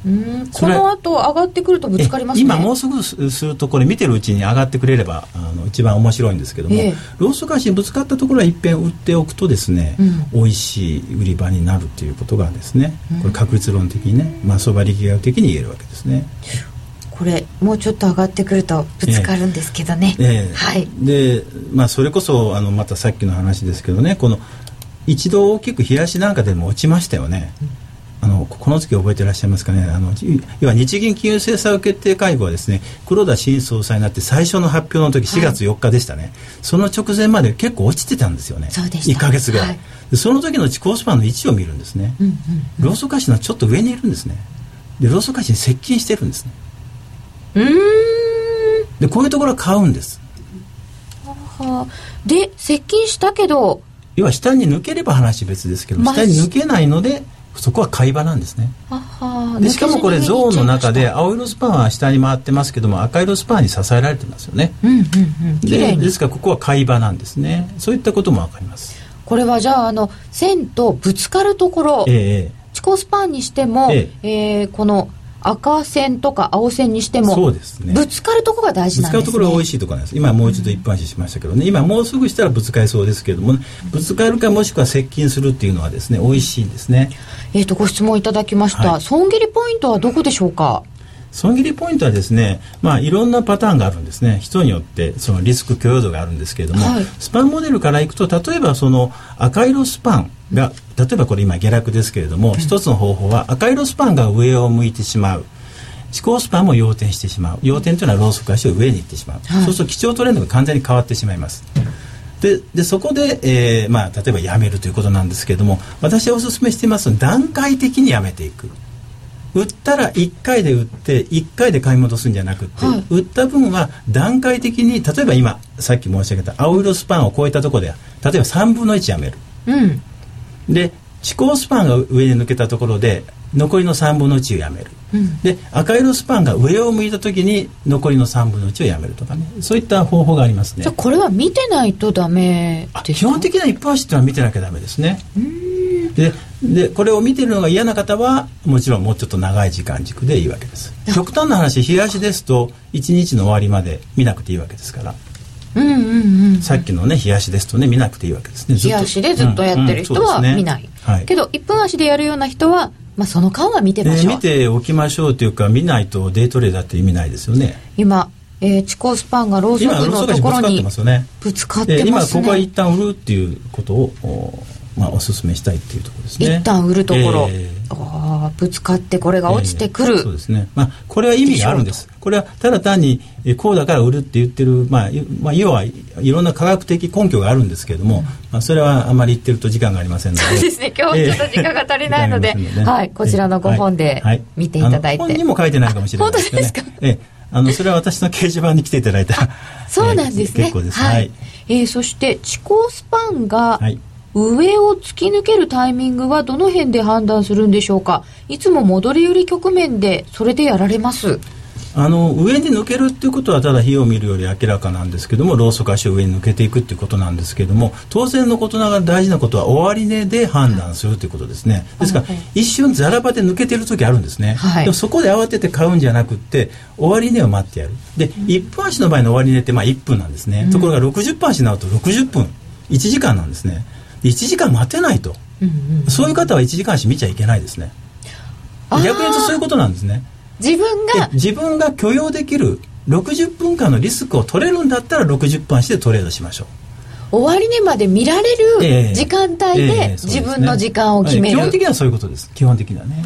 うん。この後上がってくるとぶつかります、ね、今もうすぐするとこれ見てるうちに上がってくれればあの一番面白いんですけども、えローソク足にぶつかったところは一遍売っておくとですね、うん、美味しい売り場になるということがですねこれ確率論的にね、まあ、相場力学的に言えるわけですね。これもうちょっと上がってくるとぶつかるんですけどね。えーえ。ー、はい。で、まあそれこそあのまたさっきの話ですけどね、この一度大きく冷やしなんかでも落ちましたよね。あのこの時覚えていらっしゃいますかね。あの要は日銀金融政策決定会合はですね黒田新総裁になって最初の発表の時4月4日でしたね、はい、その直前まで結構落ちてたんですよね。そうで1か月ぐらい、はい、その時の地高スパンの位置を見るんですね、うんうんうん、ローソク足のちょっと上にいるんですね。でローソク足に接近してるんですね。うんでこういうところは買うんです。はで接近したけど要は下に抜ければ話別ですけど、下に抜けないのでそこは買い場なんですね。でしかもこれゾーンの中で青色スパンは下に回ってますけども赤色スパンに支えられてますよね、うんうんうん、でですからここは買い場なんですね。そういったことも分かります。これはじゃああの線とぶつかるところ、ええ、地高スパンにしても、ええ。えー、この赤線とか青線にしてもそうですね。ぶつかるところが大事なんです、ね、ぶつかるところが美味しいところなんです。今もう一度一般視しましたけどね、うん、今もうすぐしたらぶつかりそうですけれども、ね、ぶつかるかもしくは接近するっていうのはですね美味しいんですね。えっ、ー、とご質問いただきました、はい、損切りポイントはどこでしょうか？損切りポイントはですね、まあ、いろんなパターンがあるんですね。人によってそのリスク許容度があるんですけれども、はい、スパンモデルからいくと例えばその赤色スパンが例えばこれ今下落ですけれども、うん、一つの方法は赤色スパンが上を向いてしまう。思考スパンも要点してしまう。要点というのはローソク足を上に行ってしまう、はい、そうすると基調トレンドが完全に変わってしまいます。でででそこで、えーまあ、例えばやめるということなんですけれども私はお勧めしています段階的にやめていく売ったら1回で売って1回で買い戻すんじゃなくて、はい、売った分は段階的に例えば今さっき申し上げた青色スパンを超えたところで例えば3分の1やめる、うん、で地高スパンが上に抜けたところで残りの3分の1をやめる、うん、で赤色スパンが上を向いた時に残りの3分の1をやめるとかね。そういった方法がありますね。じゃこれは見てないとダメ基本的な一般足っていうのは見てなきゃダメですねででこれを見てるのが嫌な方はもちろんもうちょっと長い時間軸でいいわけです。極端な話日足ですと1日の終わりまで見なくていいわけですから。うんうんうん、さっきのね日足ですとね見なくていいわけですね。日足でずっとやってる人は見ない、うんうんね。はい、けど1分足でやるような人はまあ、その間は見てましょう、見ておきましょうというか見ないとデイトレーダーって意味ないですよね。今、えー、地高スパンがローソクのところにぶつかってますね。今ここは一旦売るっていうことをまあ、お勧めしたいっていうところですね。一旦売るところ、えー、あぶつかってこれが落ちてくる、えー、そうですね、まあ、これは意味があるんです。これはただ単にこうだから売るって言ってる、まあまあ、要はいろんな科学的根拠があるんですけれども、うん、まあ、それはあまり言ってると時間がありませんので。そうですね。今日はちょっと時間が足りないのでえー、はい、こちらの5本で見ていただいて、はい、本にも書いてないかもしれないですけど、ね、本当ですか、えーあのそれは私の掲示板に来ていただいたそうなんですね、結構です、はい、はい、えー、そして地高スパンが、はい上を突き抜けるタイミングはどの辺で判断するんでしょうか？いつも戻り売り局面でそれでやられます。あの上に抜けるっていうことはただ火を見るより明らかなんですけどもローソク足を上に抜けていくっていうことなんですけども当然のことながら大事なことは終値で判断するということですね。ですから、一瞬ザラ場で抜けてる時あるんですね、はい、でもそこで慌てて買うんじゃなくって終値を待ってやる。で、1分足の場合の終値ってまあ1分なんですね、うん、ところが60分足になると60分。1時間なんですね1時間待てないと、うんうんうん、そういう方は1時間し見ちゃいけないですね。逆に言うとそういうことなんですね。自分が。自分が許容できる60分間のリスクを取れるんだったら60分足でトレードしましょう。終値まで見られる時間帯で自分の時間を決める、基本的にはそういうことです。基本的にはね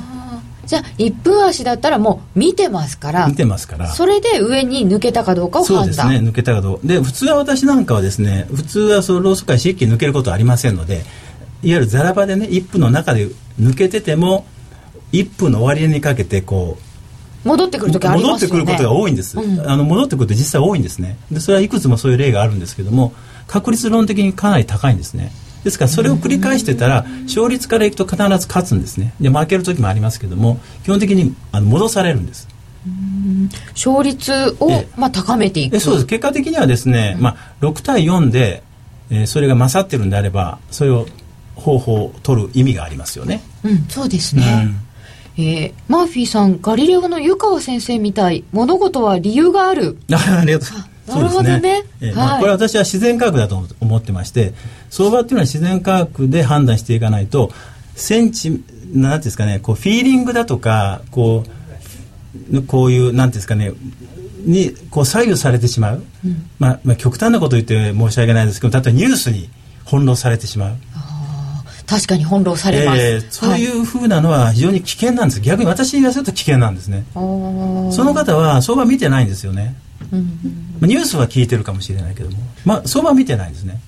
じゃあ1分足だったらもう見てますから見てますから。それで上に抜けたかどうかを判断。そうですね抜けたかどう。かで普通は私なんかはですね普通はそのローソク足一気に抜けることはありませんのでいわゆるザラ場でね1分の中で抜けてても1分の終わりにかけてこう戻ってくる時ありますよね。戻ってくることが多いんです、うん、あの戻ってくると実際多いんですね。でそれはいくつもそういう例があるんですけども確率論的にかなり高いんですねですからそれを繰り返してたら勝率からいくと必ず勝つんですね。で負ける時もありますけども基本的にあの戻されるんです。勝率を、まあ、高めていく。そうです。結果的にはですね、まあ、6対4で、えー、それが勝ってるんであればそれを方法を取る意味がありますよね、うん、そうですね、うん、えー、マーフィーさんガリレオの湯川先生みたい物事は理由がある。ありがとうございますなるほどね。ね。えー、まあ、これは私は自然科学だと思ってまして、相場っていうのは自然科学で判断していかないと、センチ、なんていうんですかね、こう、フィーリングだとか、こう、こういう、なんていうんですかね、にこう左右されてしまう、うん、まあ、まあ極端なこと言って申し訳ないですけど例えばニュースに翻弄されてしまう。確かに翻弄されます、えー、そういうふうなのは非常に危険なんです、はい、逆に私に言わせると危険なんですね。その方は相場見てないんですよねニュースは聞いてるかもしれないけども、まあ、相場見てないですね。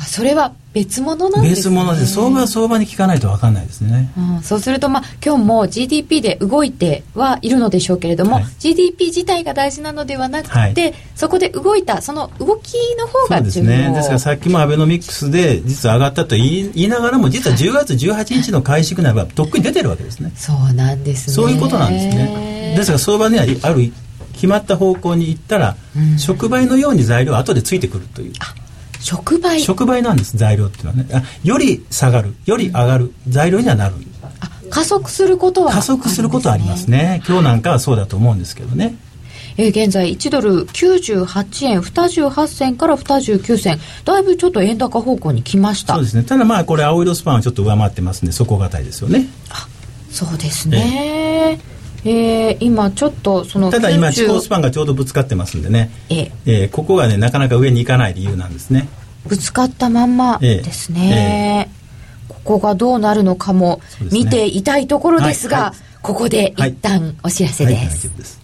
あそれは別物なんですね。別物で相場は相場に聞かないと分かんないですね、うん、そうすると、まあ、今日も GDP で動いてはいるのでしょうけれども、はい、GDP 自体が大事なのではなくて、はい、そこで動いたその動きの方が重要ですね。ですからさっきもアベノミクスで実は上がったと言いながらも実は10月18日の開始ならばとっくに出てるわけですね。そうなんですね。そういうことなんですね。ですから相場にはある決まった方向に行ったら、うん、触媒のように材料は後でついてくるという。触媒。触媒なんです材料っていうのはね。あより下がるより上がる材料にはなる。加速することは、加速することはありますね。今日なんかはそうだと思うんですけどね。えー、現在1ドル98円28銭から29銭。だいぶちょっと円高方向に来ました。そうですね。ただまあこれ青色スパンはちょっと上回ってますんで底堅いですよね。あそうですね、えーえー、今ちょっとそのただ今地高スパンがちょうどぶつかってますんでね、ええ。ー、ここがねなかなか上に行かない理由なんですね。ぶつかったまんまですね、えー、ここがどうなるのかも見ていたいところですが、はい。はい、ここで一旦お知らせです、はい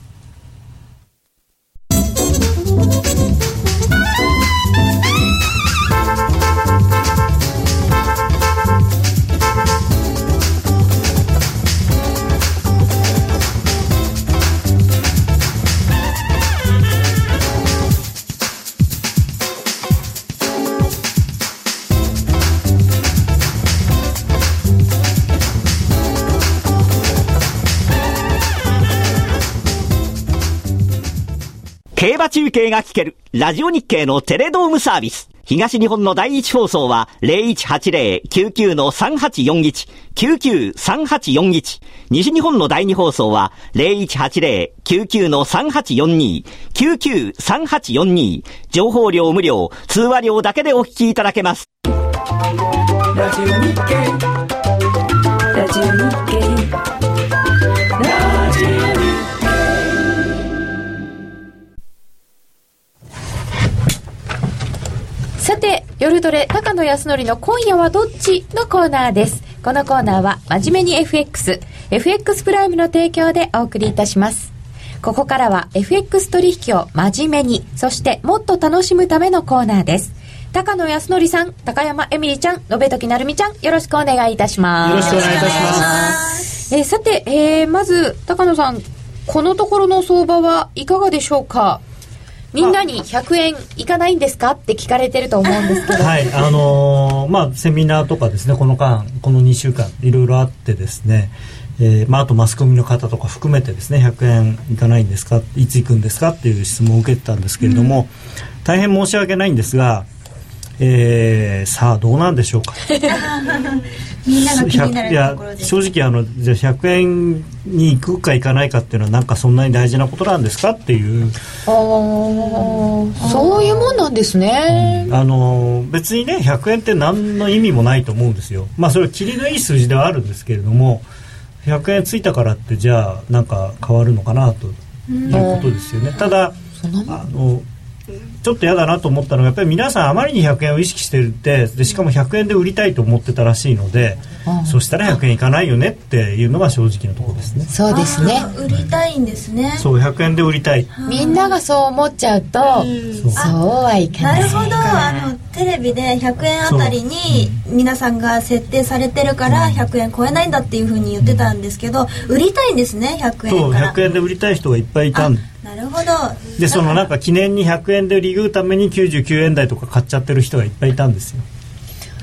競馬中継が聞ける、ラジオ日経のテレドームサービス。東日本の第一放送は0180-99-3841、99-3841。西日本の第二放送は0180-99-3842、99-3842。情報量無料、通話料だけでお聞きいただけます。ラジオ日経ラジオ日経夜トレ高野康則の今夜はどっちのコーナーです。このコーナーは真面目に FX、FX プライムの提供でお送りいたします。ここからは FX 取引を真面目に、そしてもっと楽しむためのコーナーです。高野康則さん、高山エミリちゃん、延時なるみちゃん、よろしくお願いいたします。よろしくお願いいたします。えー、さて、えー、まず、高野さん、このところの相場はいかがでしょうか？みんなに100円いかないんですかって聞かれてると思うんですけど。はいあのー、まあセミナーとかですねこの間この2週間いろいろあってですねえーまあ、あとマスコミの方とか含めてですね100円いかないんですかいつ行くんですかっていう質問を受けてたんですけれども、うん、大変申し訳ないんですがえー、さあどうなんでしょうか？みんなが気になるところで正直あのじゃあ100円に行くか行かないかっていうのはなんかそんなに大事なことなんですかっていう。ああそういうもんなんですね、うん、あの別にね100円って何の意味もないと思うんですよ。まあそれは切りのいい数字ではあるんですけれども100円ついたからってじゃあなんか変わるのかなということですよね、ただあのちょっと嫌だなと思ったのがやっぱり皆さんあまりに100円を意識してるってでしかも100円で売りたいと思ってたらしいので、うん、そしたら100円いかないよねっていうのが正直なところですね。そうですね。売りたいんですね。そう100円で売りたい。みんながそう思っちゃうと、うん、そう。はいかないなるほど。あのテレビで100円あたりに皆さんが設定されてるから100円超えないんだっていうふうに言ってたんですけど売りたいんですね100円から。そう100円で売りたい人がいっぱいいたんほど。でそのなんか記念に100円でリグうために99円台とか買っちゃってる人がいっぱいいたんですよ。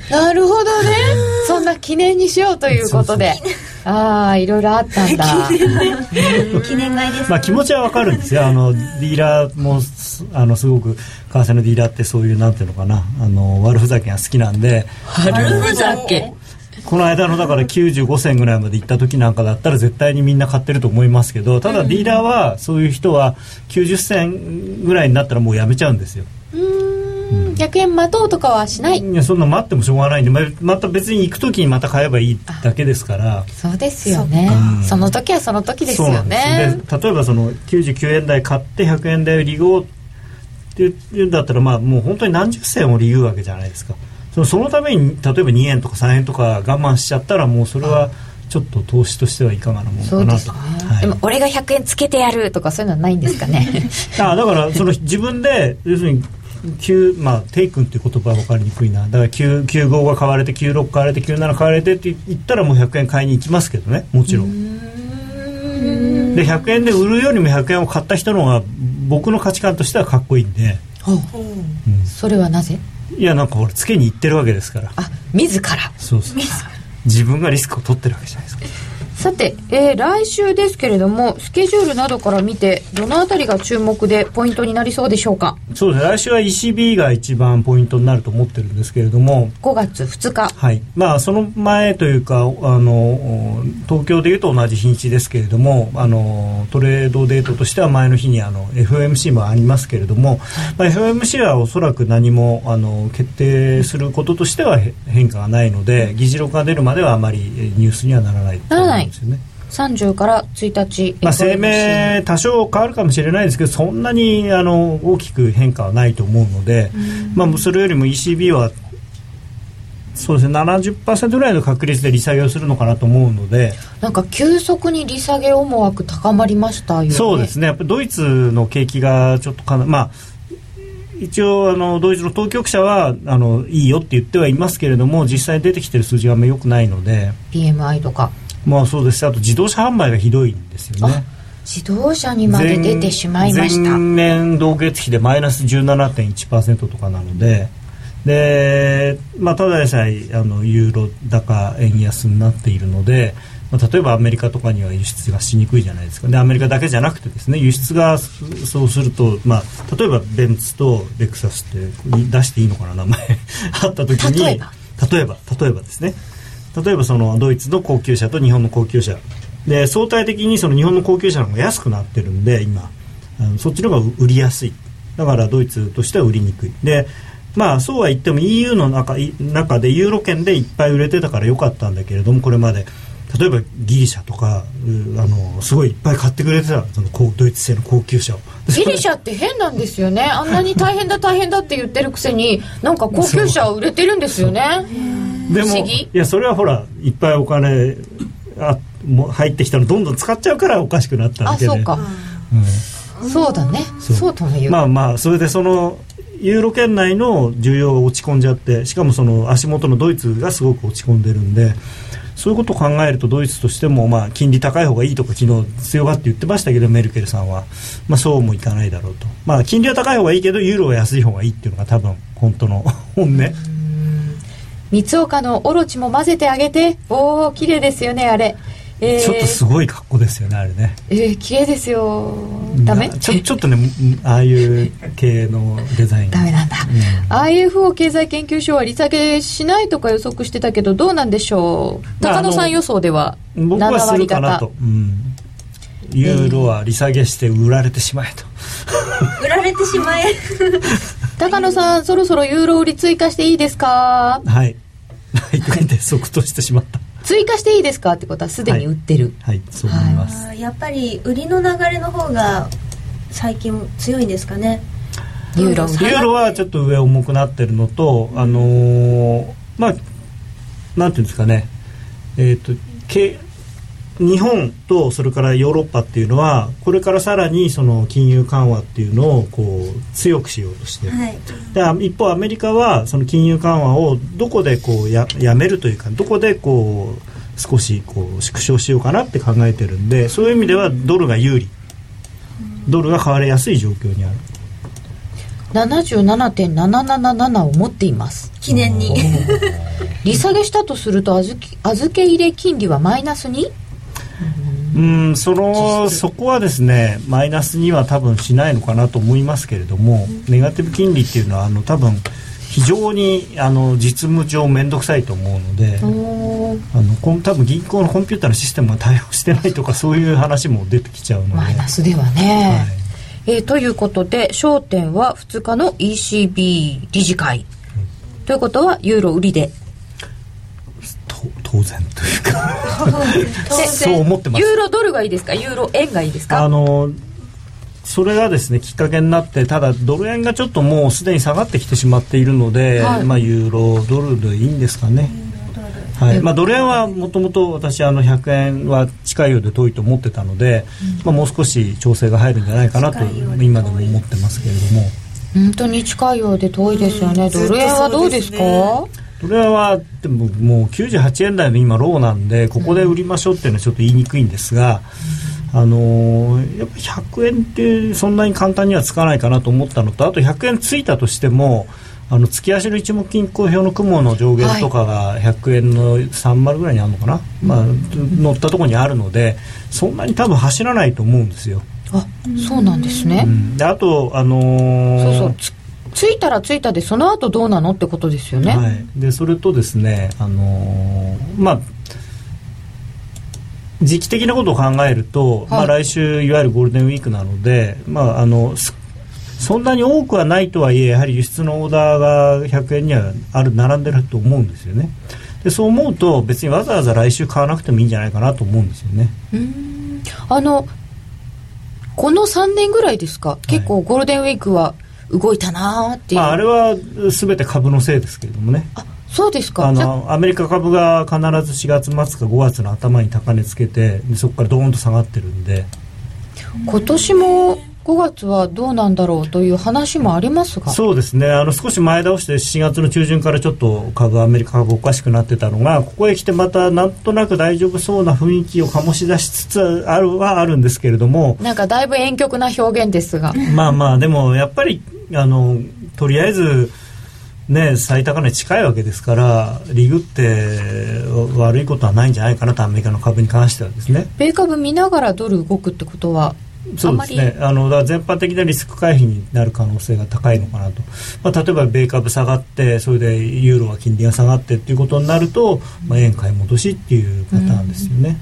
なるほどね。そんな記念にしようということで。ああいろいろあったんだ。記念買いです、まあ気持ちはわかるんですよ。あのディーラーもあのすごく為替のディーラーってそういうなんていうのかな。あの悪ふざけが好きなんで。悪ふざけこの間のだから95銭ぐらいまで行った時なんかだったら絶対にみんな買ってると思いますけどただディーラーはそういう人は90銭ぐらいになったらもうやめちゃうんですよ。うん。100円待とうとかはしない。いやそんな待ってもしょうがないんでままた別に行く時にまた買えばいいだけですから。そうですよね、その時はその時ですよね。で例えばその99円台買って100円台を利用っていうんだったらまあもう本当に何十銭を利用わけじゃないですかそのそのために例えば2円とか3円とか我慢しちゃったらもうそれはちょっと投資としてはいかがなものかなと、ね。はい、でも俺が100円つけてやるとかそういうのはないんですかね。あだからその自分で要するに9まあテイクンっていう言葉は分かりにくいな。だから95が買われて96買われて97買われてって言ったらもう100円買いに行きますけどね。もちろん。で100円で売るよりも100円を買った人の方が僕の価値観としてはかっこいいんで、うん、それはなぜ？いやなんか俺つけに行ってるわけですから。あ自ら。そうそう。自分がリスクを取ってるわけじゃないですかさて、えー、来週ですけれどもスケジュールなどから見てどのあたりが注目でポイントになりそうでしょうか？そうですね。来週は ECB が一番ポイントになると思ってるんですけれども。5月2日。はい。まあその前というかあの東京でいうと同じ日にちですけれどもあのトレードデートとしては前の日にあの FOMC もありますけれども、まあ、FOMC はおそらく何もあの決定することとしては変化がないので議事録が出るまではあまりニュースにはならない。と思うんですよね。30から1日、まあ、声明多少変わるかもしれないですけどそんなにあの大きく変化はないと思うので、まあ、それよりも ECB はそうですね70%ぐらいの確率で利下げをするのかなと思うのでなんか急速に利下げ思惑高まりましたよね。そうですね。やっぱドイツの景気がちょっとかなまあ一応あのドイツの当局者はあのいいよって言ってはいますけれども実際に出てきてる数字があんまり良くないので。PMI とかまあそうです。あと自動車販売がひどいんですよね。自動車にまで出てしまいました。前年同月比でマイナス17.1%とかなのでで、まあ、ただでさえあのユーロ高円安になっているのでまあ、例えばアメリカとかには輸出がしにくいじゃないですか。でアメリカだけじゃなくてですね輸出がそうすると、まあ、例えばベンツとレクサスって出していいのかな名前。あった時に例えば？例えば例えばですね例えばそのドイツの高級車と日本の高級車。で相対的にその日本の高級車の方が安くなってるんで今。あのそっちの方が売りやすい。だからドイツとしては売りにくい。でまあそうは言っても EU の中中でユーロ圏でいっぱい売れてたからよかったんだけれどもこれまで。例えばギリシャとかあのすごいいっぱい買ってくれてた。そのドイツ製の高級車を。ギリシャって変なんですよね。あんなに大変だ大変だって言ってるくせになんか高級車売れてるんですよね でもいやそれはほらいっぱいお金あも入ってきたのどんどん使っちゃうからおかしくなったわけで。あそうか、うん、そうだね。そう。とも言うまあまあそれでそのユーロ圏内の需要が落ち込んじゃってしかもその足元のドイツがすごく落ち込んでるんでそういうことを考えるとドイツとしてもまあ金利高い方がいいとか昨日強がって言ってましたけどメルケルさんは、まあ、そうもいかないだろうと、まあ、金利は高い方がいいけどユーロは安い方がいいっていうのが多分本当の本音三岡のオロチも混ぜてあげて。おお綺麗ですよねあれ。えー、ちょっとすごい格好ですよねあれね。えー、綺麗ですよ。ダメ？ちょちょっとねああいう系のデザイン。ダメなんだ、うん、IFO 経済研究所は利下げしないとか予測してたけどどうなんでしょう？高野さん予想では僕はするかなと、うん、ユーロは利下げして売られてしまえと、売られてしまえ。高野さんそろそろユーロ売り追加していいですか？はい。はいで即答してしまった。追加していいですかってことはすでに売ってる、はい、はい、そう思います、やっぱり売りの流れの方が最近強いんですかね。ユーロ。ユーロはちょっと上重くなってるのとあのー、まあなんていうんですかね。えっ、ー、とけ日本とそれからヨーロッパっていうのはこれからさらにその金融緩和っていうのをこう強くしようとして。はい、で一方アメリカはその金融緩和をどこでこうややめるというかどこでこう少しこう縮小しようかなって考えてるんでそういう意味ではドルが有利。ドルが買われやすい状況にある。77.777を持っています。記念に。利下げしたとすると預け預け入れ金利はマイナスに？うんそのそこはですねマイナスには多分しないのかなと思いますけれども、ネガティブ金利っていうのはあの多分非常にあの実務上面倒くさいと思うのであのこ多分銀行のコンピューターのシステムが対応してないとかそういう話も出てきちゃうので。マイナスではね、はい、えー、ということで焦点は2日の ECB 理事会、うん、ということはユーロ売りで当然というか。そう思ってます。ユーロドルがいいですか？ユーロ円がいいですか？あのそれがですねきっかけになってただドル円がちょっともうすでに下がってきてしまっているので、はい、まあ、ユーロドルでいいんですかね。はい。まあ、ドル円はもともと私あの100円は近いようで遠いと思ってたので、うん、まあ、もう少し調整が入るんじゃないかなと今でも思ってますけれども。本当に近いようで遠いですよね、うん、ドル円はどうですか、それはでももう98円台の今ローなんでここで売りましょうっていうのはちょっと言いにくいんですが、うん、あのー、やっぱ100円ってそんなに簡単にはつかないかなと思ったのとあと100円ついたとしてもあの月足の一目金衡表の雲の上限とかが100円の30ぐらいにあるのかな、はい、まあ、乗ったところにあるのでそんなに多分走らないと思うんですよ。あそうなんですね、うん、であと、あのー、そうそう着いたら着いたでその後どうなのってことですよね、はい、でそれとですねあのー、まあ時期的なことを考えると、はい、まあ、来週いわゆるゴールデンウィークなので、まあ、あのそんなに多くはないとはいえやはり輸出のオーダーが100円にはある並んでると思うんですよね。でそう思うと別にわざわざ来週買わなくてもいいんじゃないかなと思うんですよね。あのこの3年ぐらいですか、結構ゴールデンウィークは動いたなっていう、まあ、あれは全て株のせいですけれどもね。あそうですか。あのアメリカ株が必ず4月末か5月の頭に高値つけてそこからドーンと下がってるんで。今年も5月はどうなんだろうという話もありますが。そうですね。あの少し前倒して4月の中旬からちょっと株アメリカ株おかしくなってたのがここへ来てまたなんとなく大丈夫そうな雰囲気を醸し出しつつあるはあるんですけれども。なんかだいぶ婉曲な表現ですが。まあまあでもやっぱりあのとりあえずね最高値近いわけですからリグって悪いことはないんじゃないかなとアメリカの株に関してはですね。米株見ながらドル動くってことはそうですね。あのだ全般的なリスク回避になる可能性が高いのかなと、まあ、例えば米株下がってそれでユーロは金利が下がってっていうことになると、まあ、円買い戻しっていうパターンですよね、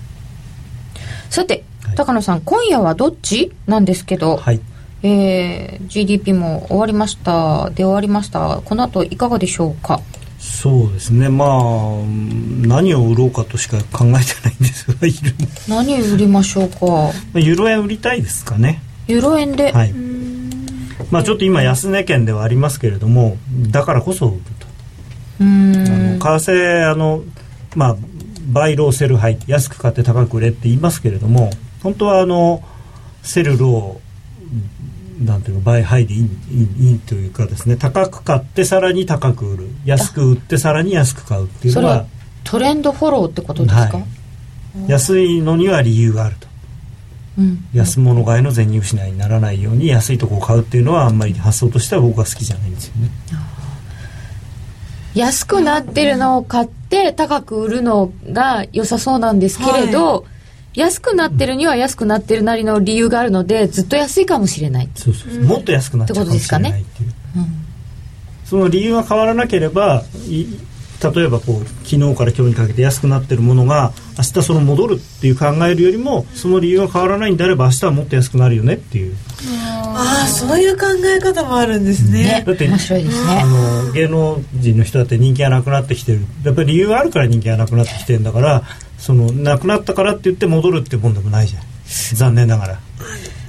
さて、はい、高野さん今夜はどっちなんですけど、はい。えー、GDP も終わりました。で終わりました。この後いかがでしょうか？そうですね。まあ何を売ろうかとしか考えてないんですが 何売りましょうか。ユーロ円売りたいですかね。ユーロ円で？はい。まあちょっと今安値圏ではありますけれどもだからこそ売るとうん為替あのまあ buy low sell high 安く買って高く売れって言いますけれども本当はあのセルローなんていうか倍ハイでいいいいというかですね。高く買ってさらに高く売る。安く売ってさらに安く買うっていうのはトレンドフォローってことですか、はい、安いのには理由があると、うん、安物買いの銭失いにならないように安いとこを買うっていうのはあんまり発想としては僕は好きじゃないんですよね。安くなってるのを買って高く売るのが良さそうなんですけれど、はい安くなってるには安くなってるなりの理由があるのでずっと安いかもしれない。そうそうもっと安くなっちゃうかもしれないっていう、ねうん、その理由が変わらなければ例えばこう昨日から今日にかけて安くなってるものが明日その戻るっていう考えるよりもその理由が変わらないんであれば明日はもっと安くなるよねっていう。ああそういう考え方もあるんですね、ね、だって面白いですね。あの芸能人の人だって人気がなくなってきてる。やっぱり理由があるから人気がなくなってきてるんだからそのなくなったからって言って戻るっていうもんでもないじゃん。残念ながら。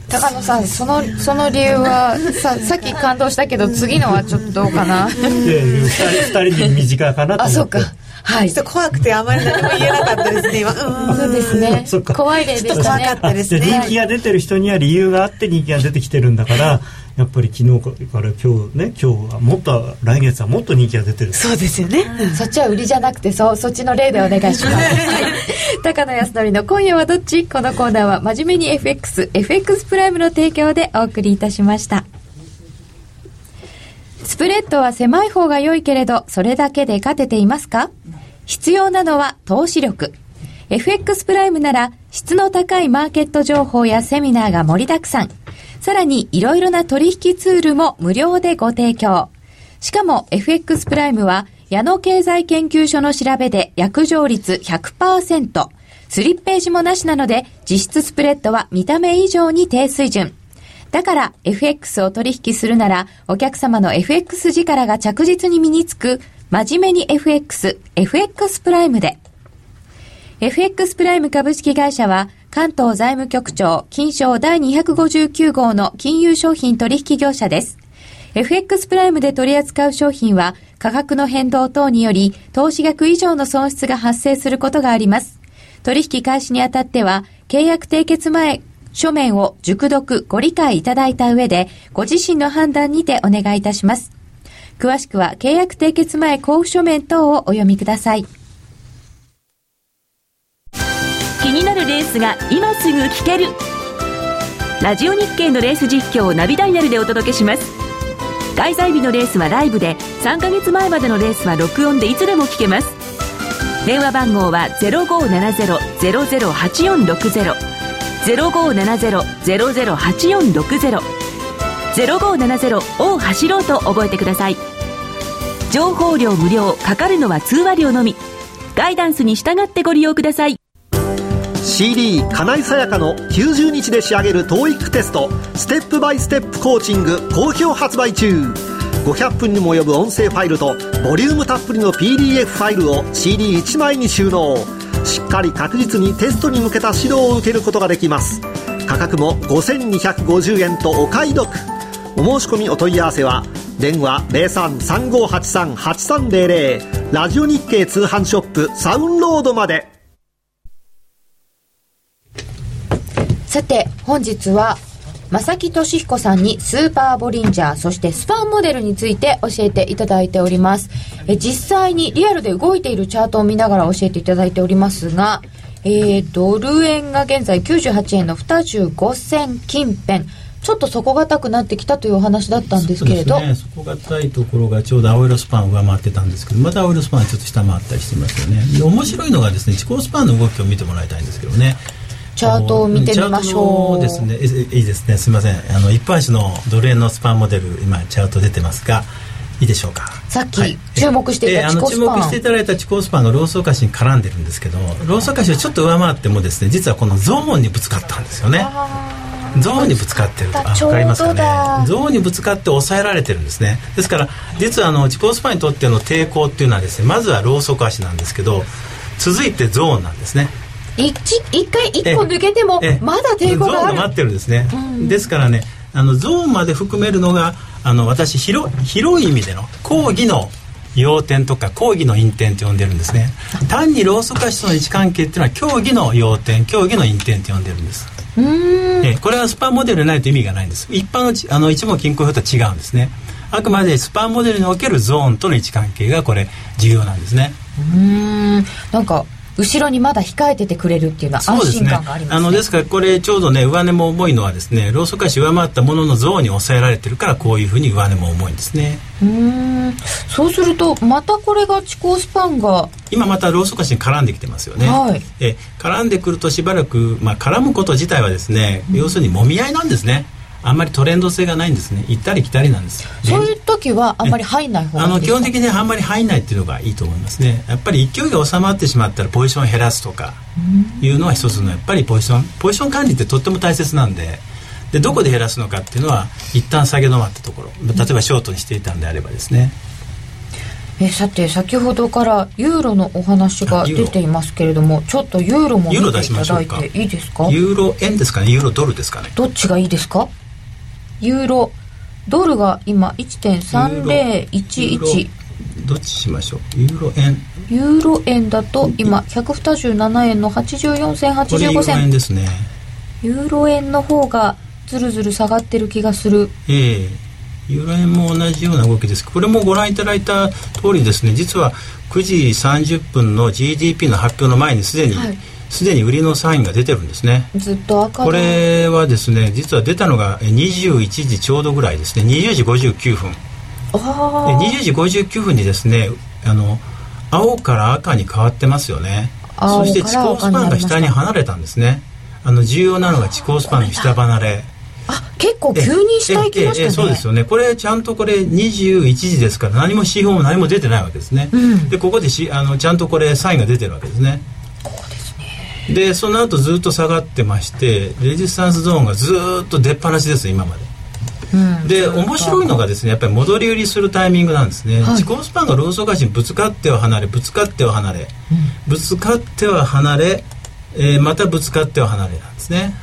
高野さんそのその理由はささっき感動したけど次のはちょっとどうかな？2人2人に短かなと思って。あそうかはい、ちょっと怖くてあまり何も言えなかったですね今。そうですね。怖い例でしたね。怖かったですね。人気が出てる人には理由があって人気が出てきてるんだからやっぱり昨日から今日ね今日はもっと来月はもっと人気が出てる。そうですよね、そっちは売りじゃなくてそそっちの例でお願いします。高野康則の今夜はどっち？このコーナーは真面目に FXFX プライムの提供でお送りいたしましたスプレッドは狭い方が良いけれどそれだけで勝てていますか？必要なのは投資力 FX プライムなら質の高いマーケット情報やセミナーが盛りだくさんさらにいろいろな取引ツールも無料でご提供。しかも FX プライムは矢野経済研究所の調べで約定率100%。スリッページもなしなので実質スプレッドは見た目以上に低水準。だから FX を取引するならお客様の FX 力が着実に身につく真面目に FX、FX プライムで。FX プライム株式会社は関東財務局長金賞第259号の金融商品取引業者です。FX プライムで取り扱う商品は価格の変動等により投資額以上の損失が発生することがあります。取引開始にあたっては契約締結前書面を熟読ご理解いただいた上でご自身の判断にてお願いいたします。詳しくは契約締結前交付書面等をお読みください。気になるレースが今すぐ聞けるラジオ日経のレース実況をナビダイヤルでお届けします開催日のレースはライブで3ヶ月前までのレースは録音でいつでも聞けます電話番号は0570-008460 0570-008460 0570を走ろうと覚えてください。情報量無料かかるのは通話料のみ。ガイダンスに従ってご利用ください。CD 金井さやかの90日で仕上げる TOEIC テスト。ステップバイステップコーチング好評発売中。500分にも及ぶ音声ファイルとボリュームたっぷりの PDF ファイルを CD1 枚に収納。しっかり確実にテストに向けた指導を受けることができます。価格も5250円とお買い得。お申し込みお問い合わせは電話0335838300ラジオ日経通販ショップサウンロードまで。さて本日は正木俊彦さんにスーパーボリンジャーそしてスパンモデルについて教えていただいております。え実際にリアルで動いているチャートを見ながら教えていただいておりますが、えー、ドル円が現在98円の25銭近辺。ちょっと底堅くなってきたというお話だったんですけれど、ね、底堅いところがちょうど青色スパンを上回ってたんですけどまた青色スパンはちょっと下回ったりしてますよね。で面白いのがですね地高スパンの動きを見てもらいたいんですけどね。チャートを見てみましょう。ですねいいですね。すみません。あの一般紙のドル円のスパンモデル今チャート出てますがいいでしょうか？さっき注目していたチコスパン、注目していただいたチコスパンがローソク足に絡んでるんですけどローソク足をちょっと上回ってもですね実はこのゾーンにぶつかったんですよね。ゾーンにぶつかってると。分かりますかね？ゾーンにぶつかって抑えられてるんですね。ですから実はあのチコスパンにとっての抵抗っていうのはですねまずはローソク足なんですけど続いてゾーンなんですね一一回一個抜けてもまだ抵抗がある。ゾーンが待ってるんですね、うん、ですからねあのゾーンまで含めるのがあの私広広い意味での講義の要点とか講義の因点と呼んでるんですね。単にローソク足との位置関係っていうのは競技の要点競技の因点と呼んでるんです。えこれはスパンモデルでないと意味がないんです。一般のあの一目均衡表とは違うんですね。あくまでスパンモデルにおけるゾーンとの位置関係がこれ重要なんですね。うん。なんか後ろにまだ控えててくれるっていうのは安心感がありますね、ね、あのですからこれちょうどね上値も重いのはですねローソク足上回ったものの像に抑えられてるからこういうふうに上値も重いんですね。うん。そうするとまたこれが地高スパンが今またローソク足に絡んできてますよね、はい、え絡んでくるとしばらく、まあ、絡むこと自体はですね、要するにもみ合いなんですね、あんまりトレンド性がないんですね。行ったり来たりなんですそういう時はあんまり入んない方がいいあの基本的にあんまり入んないっていうのがいいと思いますね。やっぱり勢いが収まってしまったらポジションを減らすとかいうのは一つのやっぱりポジションポジション管理ってとっても大切なんで。でどこで減らすのかっていうのは一旦下げ止まったところ。例えばショートにしていたんであればですね。えさて先ほどからユーロのお話が出ていますけれどもちょっとユーロも見ていただいていいですか？ユーロ円ですかね。ユーロドルですかね。どっちがいいですか？ユーロ。ドルが今1.3011どっちしましょう？ユーロ円。ユーロ円だと今127円の84銭85銭。円ですね。ユーロ円の方がずるずる下がってる気がする。ええ。ユーロ円も同じような動きです。これもご覧いただいた通りですね。実は9時30分の GDP の発表の前にすでに、はいすでに売りのサインが出てるんですね。ずっと赤これはですね実は出たのが21時ちょうどぐらいですね。20時59分。20時59分にですねあの青から赤に変わってますよね。そして地高スパンが下に離れたんですね。あの重要なのが地高スパンの下離れ。あ結構急に下行きましたね。そうですよね。これちゃんとこれ21時ですから何も指標も何も出てないわけですね、うん、でここでしあのちゃんとこれサインが出てるわけですねでその後ずっと下がってましてレジスタンスゾーンがずっと出っ放しです今まで。うん、で面白いのがですねやっぱり戻り売りするタイミングなんですね、はい、自己スパンがローソク足にぶつかっては離れぶつかっては離れ、うん、ぶつかっては離れ、えー、またぶつかっては離れなんですね。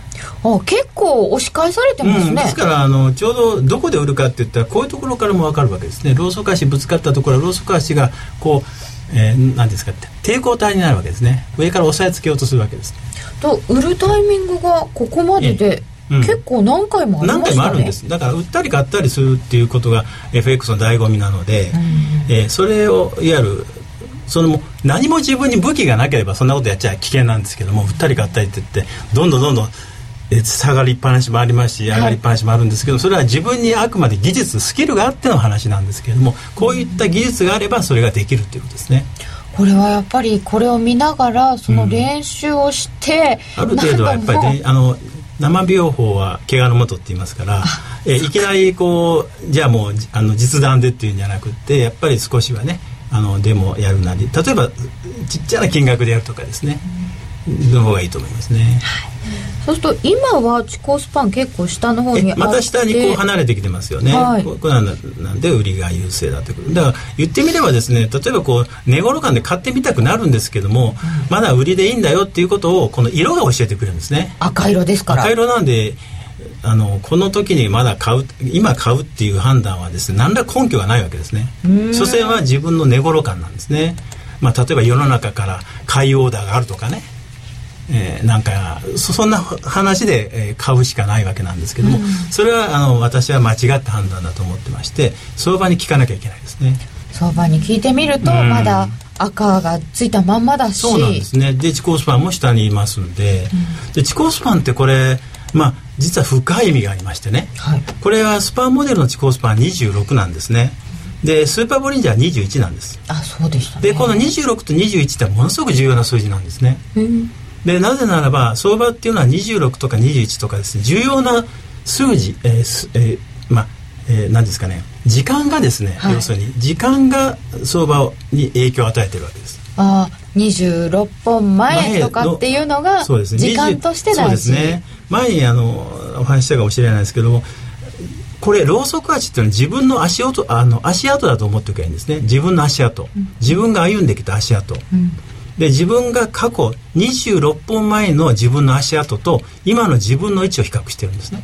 あ結構押し返されてますね、うん、ですからあのちょうどどこで売るかっていったらこういうところからも分かるわけですね。ローソク足ぶつかったところはローソク足がこうえー、何ですかって。抵抗体になるわけですね。上から押さえつけようとするわけです。と売るタイミングがここまでで、うん、結構何回もありま、ね、何回もあるんです。だから売ったり買ったりするっていうことが FX の醍醐味なので、うん、えー、それをいわゆる。その何も自分に武器がなければそんなことやっちゃ危険なんですけども売ったり買ったりって言ってどんどんどんどん下がりっぱなしもありますし上がりっぱなしもあるんですけど、はい、それは自分にあくまで技術スキルがあっての話なんですけれどもこういった技術があればそれができるっていうことですね。これはやっぱりこれを見ながらその練習をして、うん、ある程度はやっぱりねあの生病法は怪我のもとって言いますからえいきなりこうじゃあもうあの実弾でっていうんじゃなくてやっぱり少しはねあのでもやるなり例えばちっちゃな金額でやるとかですね、の方がいいと思いますね。はいそうすると今は地高スパン結構下の方にまた下にこう離れてきてますよね、はい、これなんで売りが優勢だと。いうことだから言ってみればですね例えばこう値頃感で買ってみたくなるんですけども、うん、まだ売りでいいんだよっていうことをこの色が教えてくれるんですね。赤色ですから。赤色なんであのこの時にまだ買う今買うっていう判断はですね何ら根拠がないわけですね。所詮は自分の値頃感なんですね。まあ、例えば世の中から買いオーダーがあるとかねえー、なんかそんな話で、えー、買うしかないわけなんですけども、うん、それはあの私は間違った判断だと思ってまして相場に聞かなきゃいけないですね。相場に聞いてみると、まだ赤がついたまんまだし。そうなんですね。で地高スパンも下にいますんでうん、で地高スパンってこれまあ実は深い意味がありましてね、はい。これはスパンモデルの地高スパンは26なんですね。でスーパーボリンジャーは21なんです。あそうでしたね。でこの26と21ってものすごく重要な数字なんですね。うんでなぜならば相場っていうのは26とか21とかですね重要な数字、えーすえーまあ、えー何ですかね時間がですね、はい。要するに時間が相場に影響を与えてるわけです。あ26本前とかっていうのが時間として20そう大事。ですね。前にあのお話ししたかもしれないですけどもこれローソク足っていうのは自分の足音あの足跡だと思っておけばいいんですね。自分の足跡、自分が歩んできた足跡、で自分が過去26本前の自分の足跡と今の自分の位置を比較してるんですね、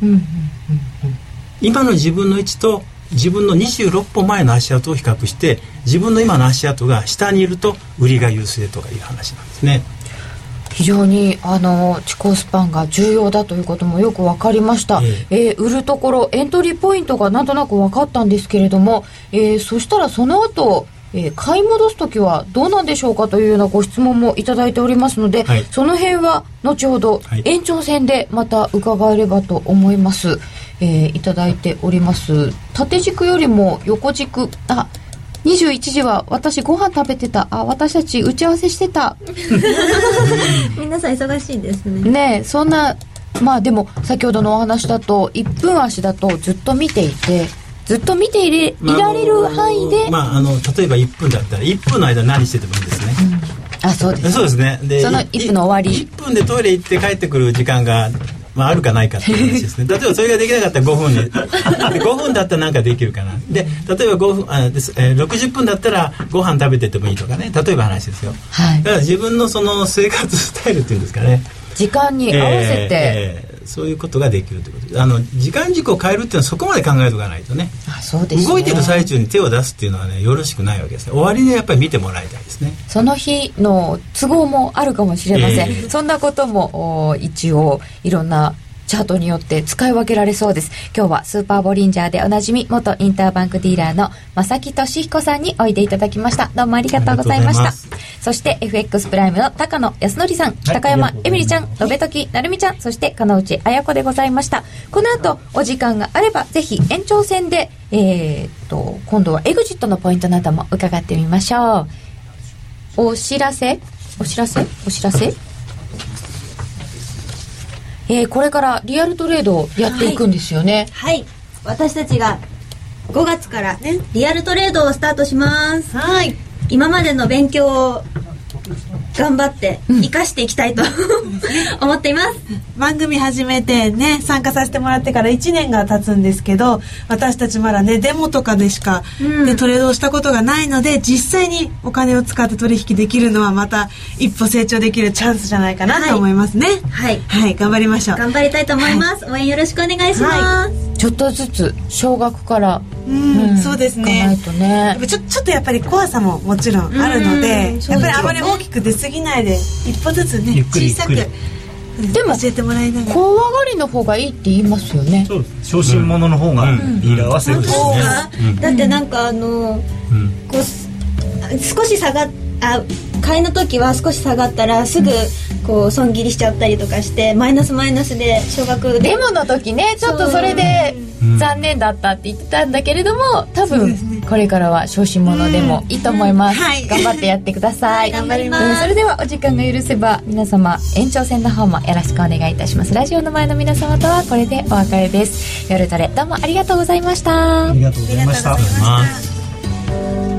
今の自分の位置と自分の26本前の足跡を比較して自分の今の足跡が下にいると売りが優勢とかいう話なんですね。非常にあの地高スパンが重要だということもよく分かりました、えー売るところエントリーポイントがなんとなく分かったんですけれども、えーそしたらその後、えー買い戻す時はどうなんでしょうかというようなご質問もいただいておりますので、はい。その辺は後ほどはい。延長戦でまた伺えればと思います、えーいただいております。縦軸よりも横軸。あ21時は私ご飯食べてた。あ私たち打ち合わせしてた。皆さん忙しいですね。ねえそんなまあでも先ほどのお話だと1分足だとずっと見ていてずっと見ていれ、いられる範囲で、まああの例えば1分だったら1分の間何しててもいいんですね、あそうです。そうですね。でそのい1分の終わり。1分でトイレ行って帰ってくる時間が、まあ、あるかないかっていう話ですね。例えばそれができなかったら5分でで5分だったら何かできるかな。で例えば5分あです、えー60分だったらご飯食べててもいいとかね。例えば話ですよ。はい。だから自分のその生活スタイルっていうんですかね。時間に合わせて、えーえーそういうことができるということ。あの時間軸を変えるっていうのはそこまで考えておかないとね。あそうですね。動いてる最中に手を出すっていうのはねよろしくないわけですね。終わりでやっぱり見てもらいたいですね。その日の都合もあるかもしれません、ええ。そんなこともお一応いろんなチャートによって使い分けられそうです。今日はスーパーボリンジャーでおなじみ元インターバンクディーラーの正木俊彦さんにおいでいただきました。どうもありがとうございました。そして FX プライムの高野康則さん、高山えみりちゃんロベトキなるみちゃんそして金内彩子でございました。この後お時間があればぜひ延長戦でえーっと今度はエグジットのポイントなども伺ってみましょう。お知らせ？お知らせ？お知らせ？えーこれからリアルトレードをやっていくんですよね、はい。私たちが5月からリアルトレードをスタートします。はい。今までの勉強を頑張って生かしていきたいと、思っています。番組始めてね参加させてもらってから1年が経つんですけど私たちまだねデモとかでしか、うん。ねトレードをしたことがないので実際にお金を使って取引できるのはまた一歩成長できるチャンスじゃないかなと思いますね。はい。はい、頑張りましょう。頑張りたいと思います、応援よろしくお願いします、ちょっとずつ少額からうん、そうですね。とね。やっぱちょちょっとやっぱり怖さももちろんあるのでうんやっぱりあまり大きく出過ぎないで一歩ずつね小さくでも教えてもらいながら。小上がりの方がいいって言いますよね。そうです。小心者の方がうん。ディーラーはセーフですね、うん。だってなんかあのうん。こうす少し下がっあ買いの時は少し下がったらすぐこう損切りしちゃったりとかしてマイナスマイナスで少額で。デモの時ねちょっとそれでう。ん。残念だったって言ってたんだけれども多分これからは小心者でもいいと思います、うん。はい。頑張ってやってください。頑張ります。うんそれではお時間が許せば皆様延長戦の方もよろしくお願いいたします。ラジオの前の皆様とはこれでお別れです。夜トレどうもありがとうございました。ありがとうございました。ありがとうございました